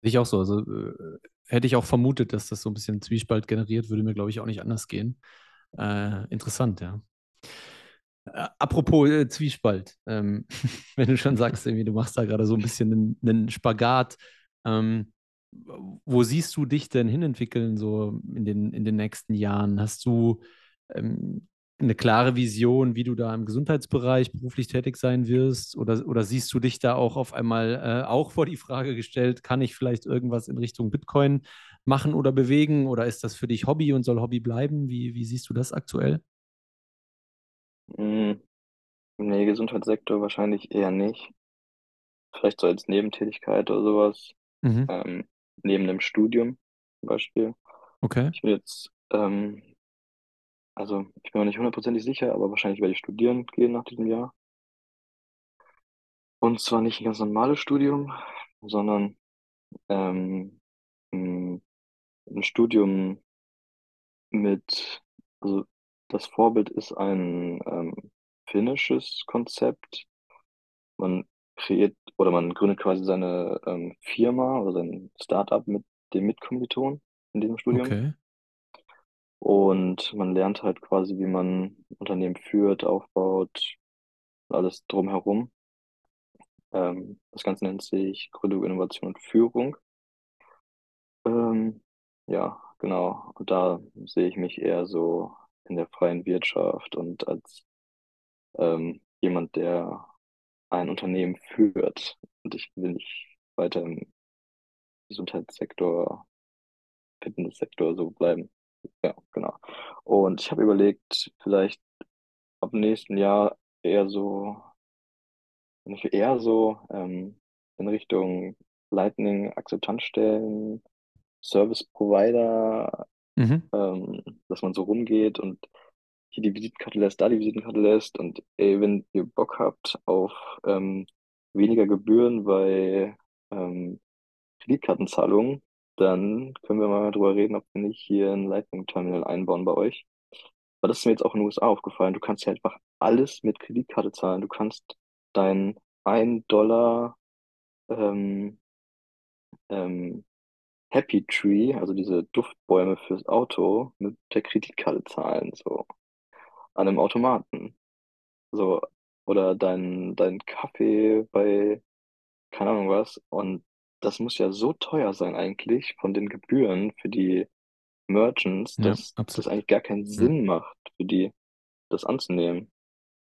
Speaker 1: Ich auch so. Also äh, hätte ich auch vermutet, dass das so ein bisschen Zwiespalt generiert, würde mir, glaube ich, auch nicht anders gehen. Äh, interessant, ja. Äh, apropos äh, Zwiespalt, ähm, wenn du schon sagst, irgendwie, du machst da gerade so ein bisschen einen, einen Spagat, ähm, wo siehst du dich denn hinentwickeln, so in den, in den nächsten Jahren? Hast du ähm, eine klare Vision, wie du da im Gesundheitsbereich beruflich tätig sein wirst? Oder, oder siehst du dich da auch auf einmal äh, auch vor die Frage gestellt, kann ich vielleicht irgendwas in Richtung Bitcoin machen oder bewegen? Oder ist das für dich Hobby und soll Hobby bleiben? Wie, wie siehst du das aktuell?
Speaker 4: Mm, nee, Gesundheitssektor wahrscheinlich eher nicht. Vielleicht so als Nebentätigkeit oder sowas,
Speaker 1: Mhm.
Speaker 4: ähm, neben dem Studium zum Beispiel.
Speaker 1: Okay.
Speaker 4: Ich bin jetzt, ähm, also ich bin mir nicht hundertprozentig sicher, aber wahrscheinlich werde ich studieren gehen nach diesem Jahr. Und zwar nicht ein ganz normales Studium, sondern ähm, ein ein Studium mit, also das Vorbild ist ein ähm, finnisches Konzept. Man kreiert oder man gründet quasi seine ähm, Firma oder sein Startup mit dem Mitkommilitonen in diesem Studium.
Speaker 1: Okay.
Speaker 4: Und man lernt halt quasi, wie man Unternehmen führt, aufbaut, alles drumherum. Ähm, das Ganze nennt sich Gründung, Innovation und Führung. Ähm, ja, genau. Und da sehe ich mich eher so in der freien Wirtschaft und als ähm, jemand, der ein Unternehmen führt. Und ich will nicht weiter im Gesundheitssektor, Fitnesssektor so bleiben. Ja, genau. Und ich habe überlegt, vielleicht ab nächsten Jahr eher so, eher so ähm, in Richtung Lightning Akzeptanzstellen, Service Provider,
Speaker 1: Mhm.
Speaker 4: ähm, dass man so rumgeht und hier die Visitenkarte lässt, da die Visitenkarte lässt und ey, wenn ihr Bock habt auf ähm, weniger Gebühren bei ähm, Kreditkartenzahlungen, dann können wir mal drüber reden, ob wir nicht hier ein Lightning Terminal einbauen bei euch. Aber das ist mir jetzt auch in den USA aufgefallen. Du kannst ja einfach alles mit Kreditkarte zahlen. Du kannst dein 1 Dollar ähm, ähm, Happy Tree, also diese Duftbäume fürs Auto, mit der Kreditkarte zahlen, so an einem Automaten. So, oder dein, dein Kaffee bei, keine Ahnung was. Und das muss ja so teuer sein eigentlich von den Gebühren für die Merchants,
Speaker 1: Ja,
Speaker 4: dass das eigentlich gar keinen Sinn macht für die, das anzunehmen.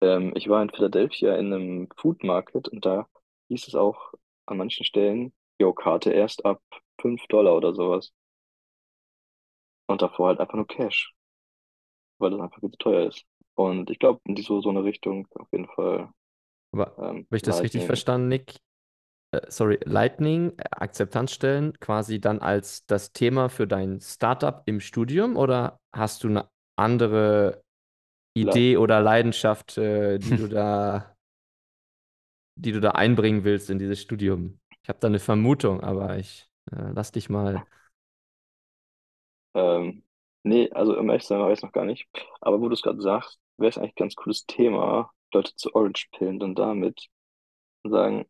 Speaker 4: Ähm, ich war in Philadelphia in einem Food Market und da hieß es auch an manchen Stellen, jo, Karte erst ab 5 Dollar oder sowas. Und davor halt einfach nur Cash, weil das einfach viel zu teuer ist. Und ich glaube, in die so, so eine Richtung auf jeden Fall.
Speaker 3: Aber
Speaker 4: Ähm,
Speaker 3: habe ich das richtig
Speaker 4: Lightning.
Speaker 3: verstanden, Nick? Äh, sorry, Lightning, äh, Akzeptanzstellen quasi dann als das Thema für dein Startup im Studium oder hast du eine andere Idee oder Leidenschaft, äh, die du da, die du da einbringen willst in dieses Studium? Ich habe da eine Vermutung, aber ich äh, lass dich mal.
Speaker 4: Ähm, nee, also im sein weiß ich noch gar nicht. Aber wo du es gerade sagst, wäre es eigentlich ein ganz cooles Thema, Leute zu Orange pillen dann damit und sagen,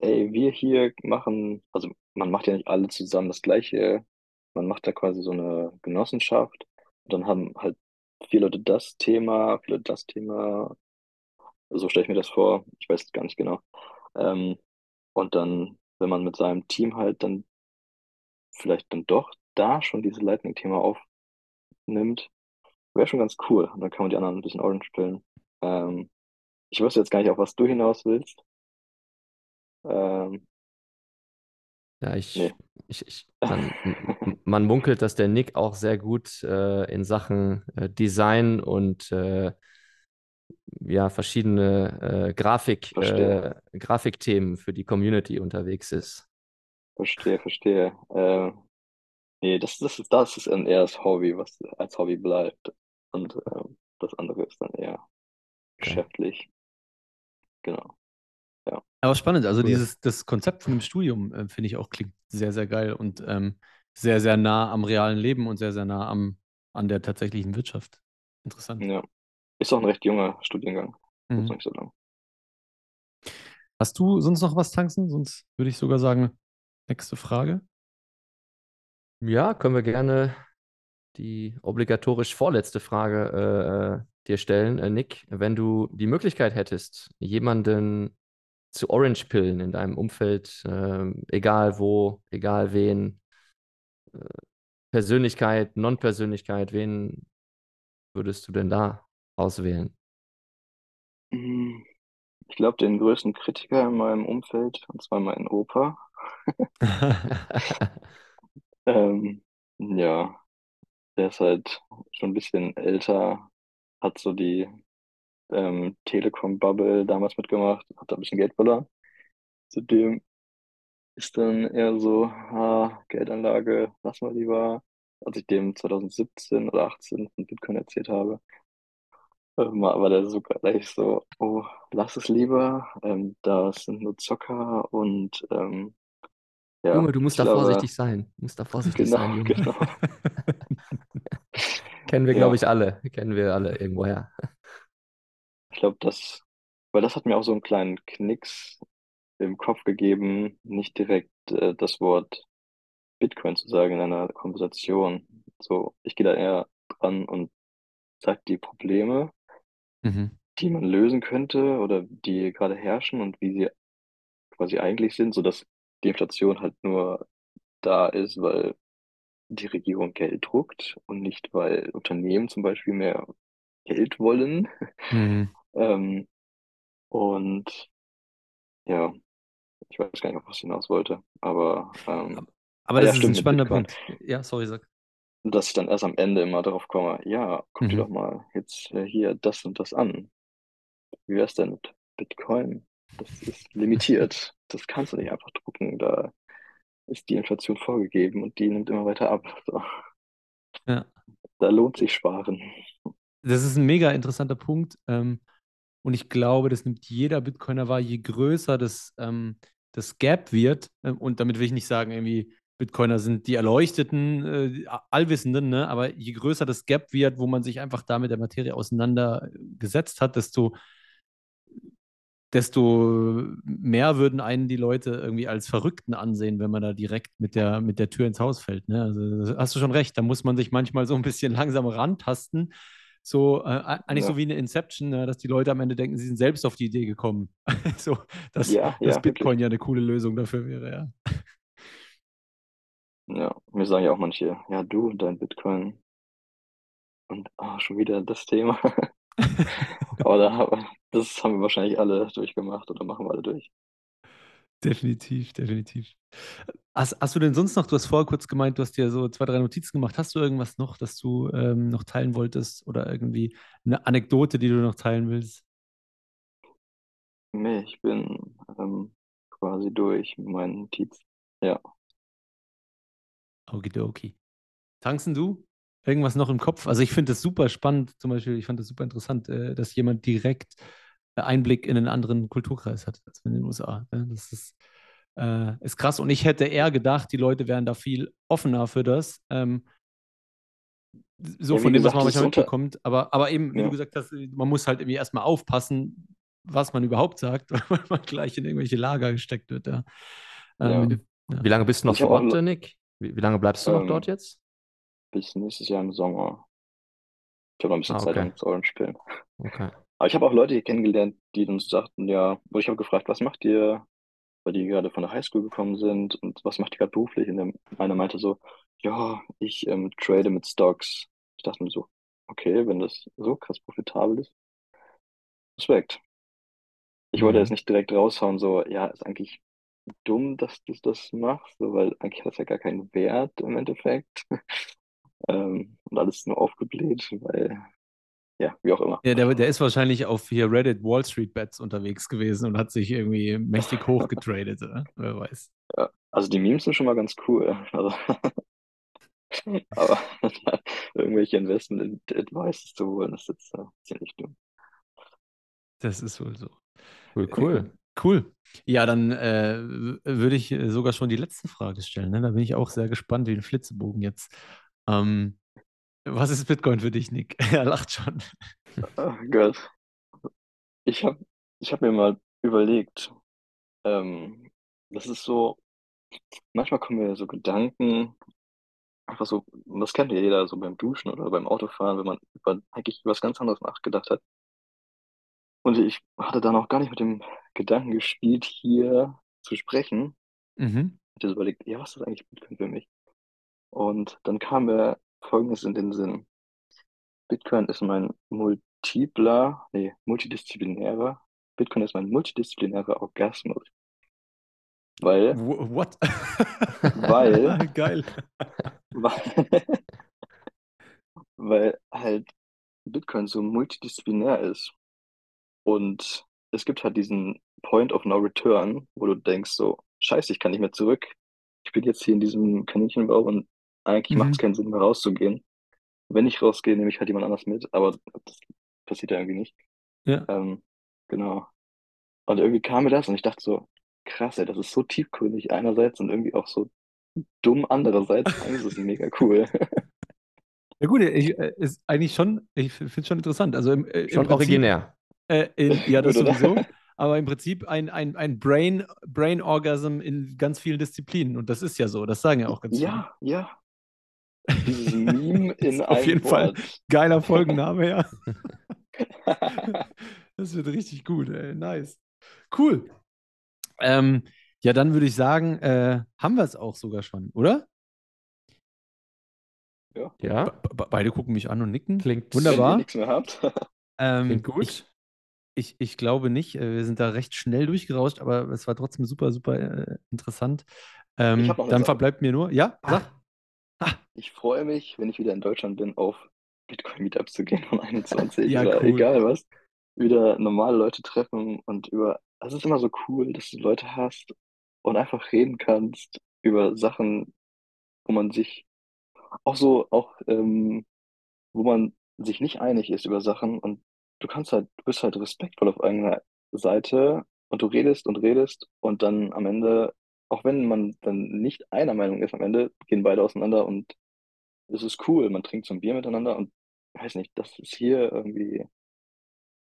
Speaker 4: ey, wir hier machen, also man macht ja nicht alle zusammen das Gleiche, man macht da quasi so eine Genossenschaft und dann haben halt viele Leute das Thema, viele Leute das Thema, so stelle ich mir das vor, ich weiß es gar nicht genau. Ähm, und dann, wenn man mit seinem Team halt dann vielleicht dann doch da schon dieses Lightning-Thema aufnimmt, wäre schon ganz cool. Und dann kann man die anderen ein bisschen Orange pillen. Ähm, ich wüsste jetzt gar nicht, auf was du hinaus willst. Ähm,
Speaker 3: Ja, ich,
Speaker 4: Nee.
Speaker 3: ich, ich man, man munkelt, dass der Nick auch sehr gut äh, in Sachen äh, Design und äh, ja, verschiedene äh, Grafik, äh, Grafikthemen für die Community unterwegs ist.
Speaker 4: Verstehe, verstehe. Äh, nee, das, das ist, das ist dann eher das Hobby, was als Hobby bleibt. Und ähm, das andere ist dann eher geschäftlich. Genau.
Speaker 1: Aber spannend, also
Speaker 3: Cool.
Speaker 1: dieses das Konzept von dem Studium äh, finde ich auch klingt sehr, sehr geil und ähm, sehr, sehr nah am realen Leben und sehr, sehr nah am, an der tatsächlichen Wirtschaft. Interessant.
Speaker 4: Ja. Ist auch ein recht junger Studiengang. Ist
Speaker 1: Mhm.
Speaker 4: noch nicht so lang.
Speaker 1: Hast du sonst noch was tanzen? Sonst würde ich sogar sagen, nächste Frage.
Speaker 3: Ja, können wir gerne die obligatorisch vorletzte Frage äh, äh, dir stellen, äh, Nick. Wenn du die Möglichkeit hättest, jemanden zu Orange pillen in deinem Umfeld, ähm, egal wo, egal wen, äh, Persönlichkeit, Non-Persönlichkeit, wen würdest du denn da auswählen?
Speaker 4: Mm, Ich glaube, den größten Kritiker in meinem Umfeld, und zwar mein Opa. Ähm, ja, der ist halt schon ein bisschen älter, hat so die ähm, Telekom-Bubble damals mitgemacht, hat da ein bisschen Geld verloren. Zudem ist dann eher so, ah, Geldanlage, lass mal lieber, als ich dem 2017 oder 18 von Bitcoin erzählt habe, ähm, war der so gleich so, oh, lass es lieber, ähm, das sind nur Zocker und ähm, ja,
Speaker 3: Junge, du musst da
Speaker 4: glaube,
Speaker 3: vorsichtig sein. Du musst da vorsichtig
Speaker 4: Genau,
Speaker 3: sein, Junge.
Speaker 4: genau.
Speaker 3: Kennen wir,
Speaker 4: Ja.
Speaker 3: glaube ich, alle. Kennen wir alle irgendwoher.
Speaker 4: Ich glaube, das, weil das hat mir auch so einen kleinen Knicks im Kopf gegeben, nicht direkt äh, das Wort Bitcoin zu sagen in einer Konversation. So, ich gehe da eher dran und sage die Probleme,
Speaker 1: Mhm.
Speaker 4: die man lösen könnte oder die gerade herrschen und wie sie quasi eigentlich sind, sodass die Inflation halt nur da ist, weil die Regierung Geld druckt und nicht, weil Unternehmen zum Beispiel mehr Geld wollen.
Speaker 1: Mhm.
Speaker 4: Ähm, und ja, ich weiß gar nicht, was ich hinaus wollte, aber ähm,
Speaker 1: Aber
Speaker 4: Ah,
Speaker 1: das
Speaker 4: ja,
Speaker 1: ist
Speaker 4: stimmt,
Speaker 1: ein spannender. Punkt. Ja, sorry, sag.
Speaker 4: dass ich dann erst am Ende immer darauf komme, ja, guck dir
Speaker 1: Mhm.
Speaker 4: doch mal jetzt äh, hier das und das an. Wie wär's denn mit Bitcoin? Das ist limitiert. Das kannst du nicht einfach drucken. Da ist die Inflation vorgegeben und die nimmt immer weiter ab. So.
Speaker 1: Ja.
Speaker 4: Da lohnt sich sparen.
Speaker 1: Das ist ein mega interessanter Punkt. Ähm, und ich glaube, das nimmt jeder Bitcoiner wahr, je größer das, ähm, das Gap wird. Ähm, und damit will ich nicht sagen, irgendwie Bitcoiner sind die Erleuchteten, äh, die Allwissenden, ne? aber je größer das Gap wird, wo man sich einfach da mit der Materie auseinandergesetzt hat, desto, desto mehr würden einen die Leute irgendwie als Verrückten ansehen, wenn man da direkt mit der, mit der Tür ins Haus fällt. Ne? Also, hast du schon recht, da muss man sich manchmal so ein bisschen langsam rantasten. So, äh, eigentlich
Speaker 4: Ja.
Speaker 1: so wie eine Inception, ne? dass die Leute am Ende denken, sie sind selbst auf die Idee gekommen. so, dass,
Speaker 4: Ja,
Speaker 1: dass
Speaker 4: ja,
Speaker 1: Bitcoin
Speaker 4: wirklich.
Speaker 1: ja eine coole Lösung dafür wäre, ja.
Speaker 4: Ja, mir sagen ja auch manche, ja, du und dein Bitcoin. Und ah, schon wieder das Thema. Aber da, das haben wir wahrscheinlich alle durchgemacht oder machen wir alle durch.
Speaker 1: Definitiv, definitiv. Hast, hast du denn sonst noch, du hast vorher kurz gemeint, du hast dir so zwei, drei Notizen gemacht. Hast du irgendwas noch, das du ähm, noch teilen wolltest oder irgendwie eine Anekdote, die du noch teilen willst?
Speaker 4: Nee, ich bin ähm, quasi durch mit meinen Notizen. Ja.
Speaker 1: Okidoki. Tanzen du? Irgendwas noch im Kopf? Also ich finde das super spannend, zum Beispiel, ich fand das super interessant, äh, dass jemand direkt äh, Einblick in einen anderen Kulturkreis hat als in den USA. ne? Das ist, äh, ist krass. Und ich hätte eher gedacht, die Leute wären da viel offener für das. Ähm, so
Speaker 4: Ja,
Speaker 1: von dem, was
Speaker 4: gesagt,
Speaker 1: man
Speaker 4: das ist
Speaker 1: manchmal mitbekommt. Aber, aber eben, wie
Speaker 4: Ja.
Speaker 1: du gesagt hast, man muss halt irgendwie erstmal aufpassen, was man überhaupt sagt, weil man gleich in irgendwelche Lager gesteckt wird. Ja.
Speaker 4: Ja.
Speaker 1: Ähm,
Speaker 3: Wie lange bist du noch
Speaker 4: Ich
Speaker 3: vor Ort, Nick? Wie, wie lange bleibst du noch
Speaker 4: Ähm,
Speaker 3: dort jetzt?
Speaker 4: Bis nächstes Jahr im Sommer. Ich habe noch ein bisschen
Speaker 3: Ah,
Speaker 4: Zeit,
Speaker 3: okay.
Speaker 4: um zu Orange spielen.
Speaker 3: Okay.
Speaker 4: Aber ich habe auch Leute hier kennengelernt, die uns sagten, ja, wo ich habe gefragt, was macht ihr, weil die gerade von der Highschool gekommen sind und was macht ihr gerade beruflich? Und der, einer meinte so, ja, ich ähm, trade mit Stocks. Ich dachte mir so, okay, wenn das so krass profitabel ist, Respekt. Ich wollte
Speaker 3: Mhm.
Speaker 4: jetzt nicht direkt raushauen, so, ja, ist eigentlich dumm, dass du das machst, so, weil eigentlich hat das ja gar keinen Wert im Endeffekt. ähm, und alles nur aufgebläht, weil, ja, wie auch immer.
Speaker 1: Ja, der, der ist wahrscheinlich auf hier Reddit Wall Street Bets unterwegs gewesen und hat sich irgendwie mächtig hochgetradet, oder? Wer weiß.
Speaker 4: Ja, also die Memes sind schon mal ganz cool. Also, aber irgendwelche Investment-Advices zu holen, ist jetzt äh, ziemlich dumm.
Speaker 1: Das ist wohl so.
Speaker 3: Cool, cool.
Speaker 1: Cool. Ja, dann äh, würde ich sogar schon die letzte Frage stellen. Ne? Da bin ich auch sehr gespannt wie ein Flitzebogen jetzt. Ähm, was ist Bitcoin für dich, Nick? Er lacht schon.
Speaker 4: Oh Gott. Ich habe ich hab mir mal überlegt, ähm, das ist so, manchmal kommen mir so Gedanken, einfach so, das kennt ja jeder, so beim Duschen oder beim Autofahren, wenn man über, eigentlich über was ganz anderes nachgedacht hat. Und ich hatte dann auch gar nicht mit dem Gedanken gespielt, hier zu sprechen.
Speaker 1: Mhm.
Speaker 4: Ich habe überlegt, ja, was ist eigentlich Bitcoin für mich? Und dann kam mir Folgendes in den Sinn. Bitcoin ist mein multipler, nee, multidisziplinärer, Bitcoin ist mein multidisziplinärer Orgasmus. Weil,
Speaker 1: Wh- What?
Speaker 4: Weil-
Speaker 1: Geil.
Speaker 4: weil, weil halt Bitcoin so multidisziplinär ist. Und es gibt halt diesen Point of No Return, wo du denkst so, scheiße, ich kann nicht mehr zurück. Ich bin jetzt hier in diesem Kaninchenbau und eigentlich
Speaker 1: Mhm.
Speaker 4: macht es keinen Sinn mehr rauszugehen. Wenn ich rausgehe, nehme ich halt jemand anders mit, aber das passiert ja irgendwie nicht.
Speaker 1: Ja.
Speaker 4: Ähm, genau. Und irgendwie kam mir das und ich dachte so, krass, ey, das ist so tiefgründig einerseits und irgendwie auch so dumm andererseits. Eigentlich ist es mega cool.
Speaker 1: Ja gut, ich, äh, ist eigentlich schon, ich finde es schon interessant. Also im, äh, im
Speaker 3: Schon
Speaker 1: Prinzip,
Speaker 3: originär.
Speaker 1: Äh, in, ja, das sowieso. Aber im Prinzip ein, ein, ein Brain, Brain Orgasm in ganz vielen Disziplinen. Und das ist ja so, das sagen ja auch ganz viele.
Speaker 4: Ja, ja. Dieses Meme in
Speaker 1: auf
Speaker 4: einem
Speaker 1: jeden Fall
Speaker 4: Wort.
Speaker 1: Geiler Folgenname, ja. Das wird richtig gut, ey. Nice. Cool. Ähm, ja, dann würde ich sagen, äh, haben wir es auch sogar schon, oder?
Speaker 3: Ja,
Speaker 1: be beide gucken mich an und nicken.
Speaker 3: klingt
Speaker 4: Wenn ihr
Speaker 1: Wunderbar.
Speaker 4: nichts mehr habt.
Speaker 1: Ähm,
Speaker 3: Klingt gut.
Speaker 1: Ich, ich, ich glaube nicht. Äh, Wir sind da recht schnell durchgerauscht, aber es war trotzdem super, super äh, interessant. Ähm, dann verbleibt mir nur, ja, sag.
Speaker 4: Ich freue mich, wenn ich wieder in Deutschland bin, auf Bitcoin-Meetups zu gehen von 21
Speaker 1: Ja,
Speaker 4: oder
Speaker 1: cool.
Speaker 4: egal was. Wieder normale Leute treffen und über. Es ist immer so cool, dass du Leute hast und einfach reden kannst über Sachen, wo man sich auch so, auch, ähm, wo man sich nicht einig ist über Sachen und du kannst halt, du bist halt respektvoll auf einer Seite und du redest und redest und dann am Ende, auch wenn man dann nicht einer Meinung ist, am Ende gehen beide auseinander und es ist cool, man trinkt so ein Bier miteinander und weiß nicht, das ist hier irgendwie,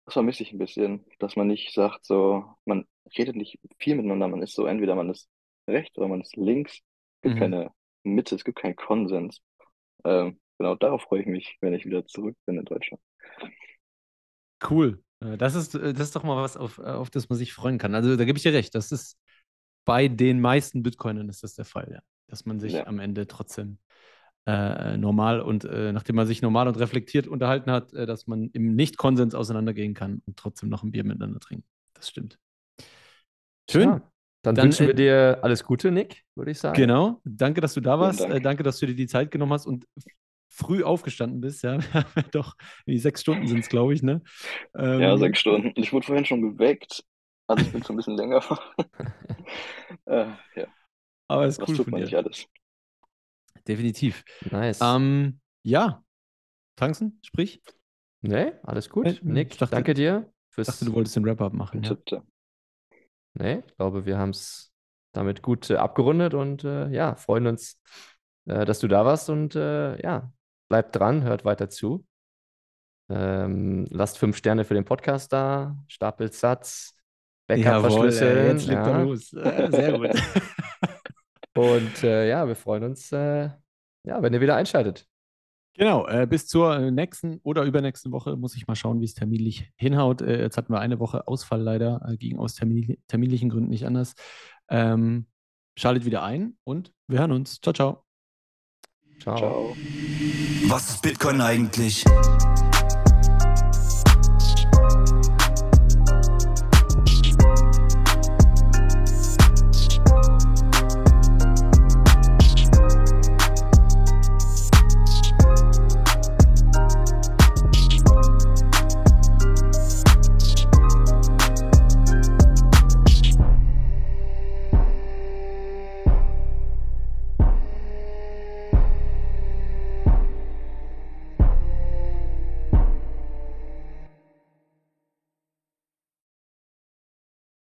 Speaker 4: das vermisse ich ein bisschen, dass man nicht sagt so, man redet nicht viel miteinander, man ist so, entweder man ist rechts oder man ist links, es gibt
Speaker 1: Mhm.
Speaker 4: keine Mitte, es gibt keinen Konsens. Ähm, genau, darauf freue ich mich, wenn ich wieder zurück bin in Deutschland.
Speaker 1: Cool. Äh, Das ist, äh, das ist doch mal was, auf, äh, auf das man sich freuen kann. Also da gebe ich dir recht. Das ist bei den meisten Bitcoinern ist das der Fall, ja. Dass man sich
Speaker 4: Ja.
Speaker 1: am Ende trotzdem äh, normal und äh, nachdem man sich normal und reflektiert unterhalten hat, äh, dass man im Nicht-Konsens auseinandergehen kann und trotzdem noch ein Bier miteinander trinken. Das stimmt. Schön.
Speaker 3: Ja. Dann,
Speaker 1: Dann,
Speaker 3: wünschen wir
Speaker 1: äh,
Speaker 3: dir alles Gute, Nick, würde ich sagen.
Speaker 1: Genau. Danke, dass du da warst.
Speaker 4: Dank.
Speaker 1: Äh, danke, dass du dir die Zeit genommen hast und früh aufgestanden bist. Ja, Wir haben ja doch, die sechs Stunden sind es, glaube ich, ne? Ähm,
Speaker 4: Ja, sechs Stunden. Ich wurde vorhin schon geweckt. Also ich bin schon ein bisschen länger äh, ja,
Speaker 1: Aber ist
Speaker 4: was
Speaker 1: cool
Speaker 4: tut
Speaker 1: von
Speaker 4: man
Speaker 1: dir.
Speaker 4: nicht alles.
Speaker 1: Definitiv.
Speaker 3: Nice.
Speaker 1: Ähm, ja. Tanzen, sprich.
Speaker 3: nee, alles gut.
Speaker 1: Äh,
Speaker 3: Nick,
Speaker 1: dachte-
Speaker 3: danke dir
Speaker 1: Ich
Speaker 3: fürs.
Speaker 1: dachte, du wolltest den Wrap-up machen. Ja.
Speaker 3: Nee, ich glaube, wir haben es damit gut äh, abgerundet und äh, ja, freuen uns, äh, dass du da warst und äh, ja, bleibt dran, hört weiter zu. Ähm, lasst fünf Sterne für den Podcast da, stapelt Satz,
Speaker 1: Jawohl,
Speaker 3: Backup-Verschlüsseln.
Speaker 1: ey, jetzt legt er
Speaker 3: ja.
Speaker 1: los. Äh, sehr gut.
Speaker 3: Und äh, ja, wir freuen uns, äh, ja, wenn ihr wieder einschaltet.
Speaker 1: Genau, äh, bis zur äh, nächsten oder übernächsten Woche muss ich mal schauen, wie es terminlich hinhaut. Äh, jetzt hatten wir eine Woche Ausfall leider, äh, ging aus termin terminlichen Gründen nicht anders. Ähm, schaltet wieder ein und wir hören uns. Ciao, ciao.
Speaker 3: Ciao.
Speaker 4: Ciao.
Speaker 2: Was ist Bitcoin eigentlich?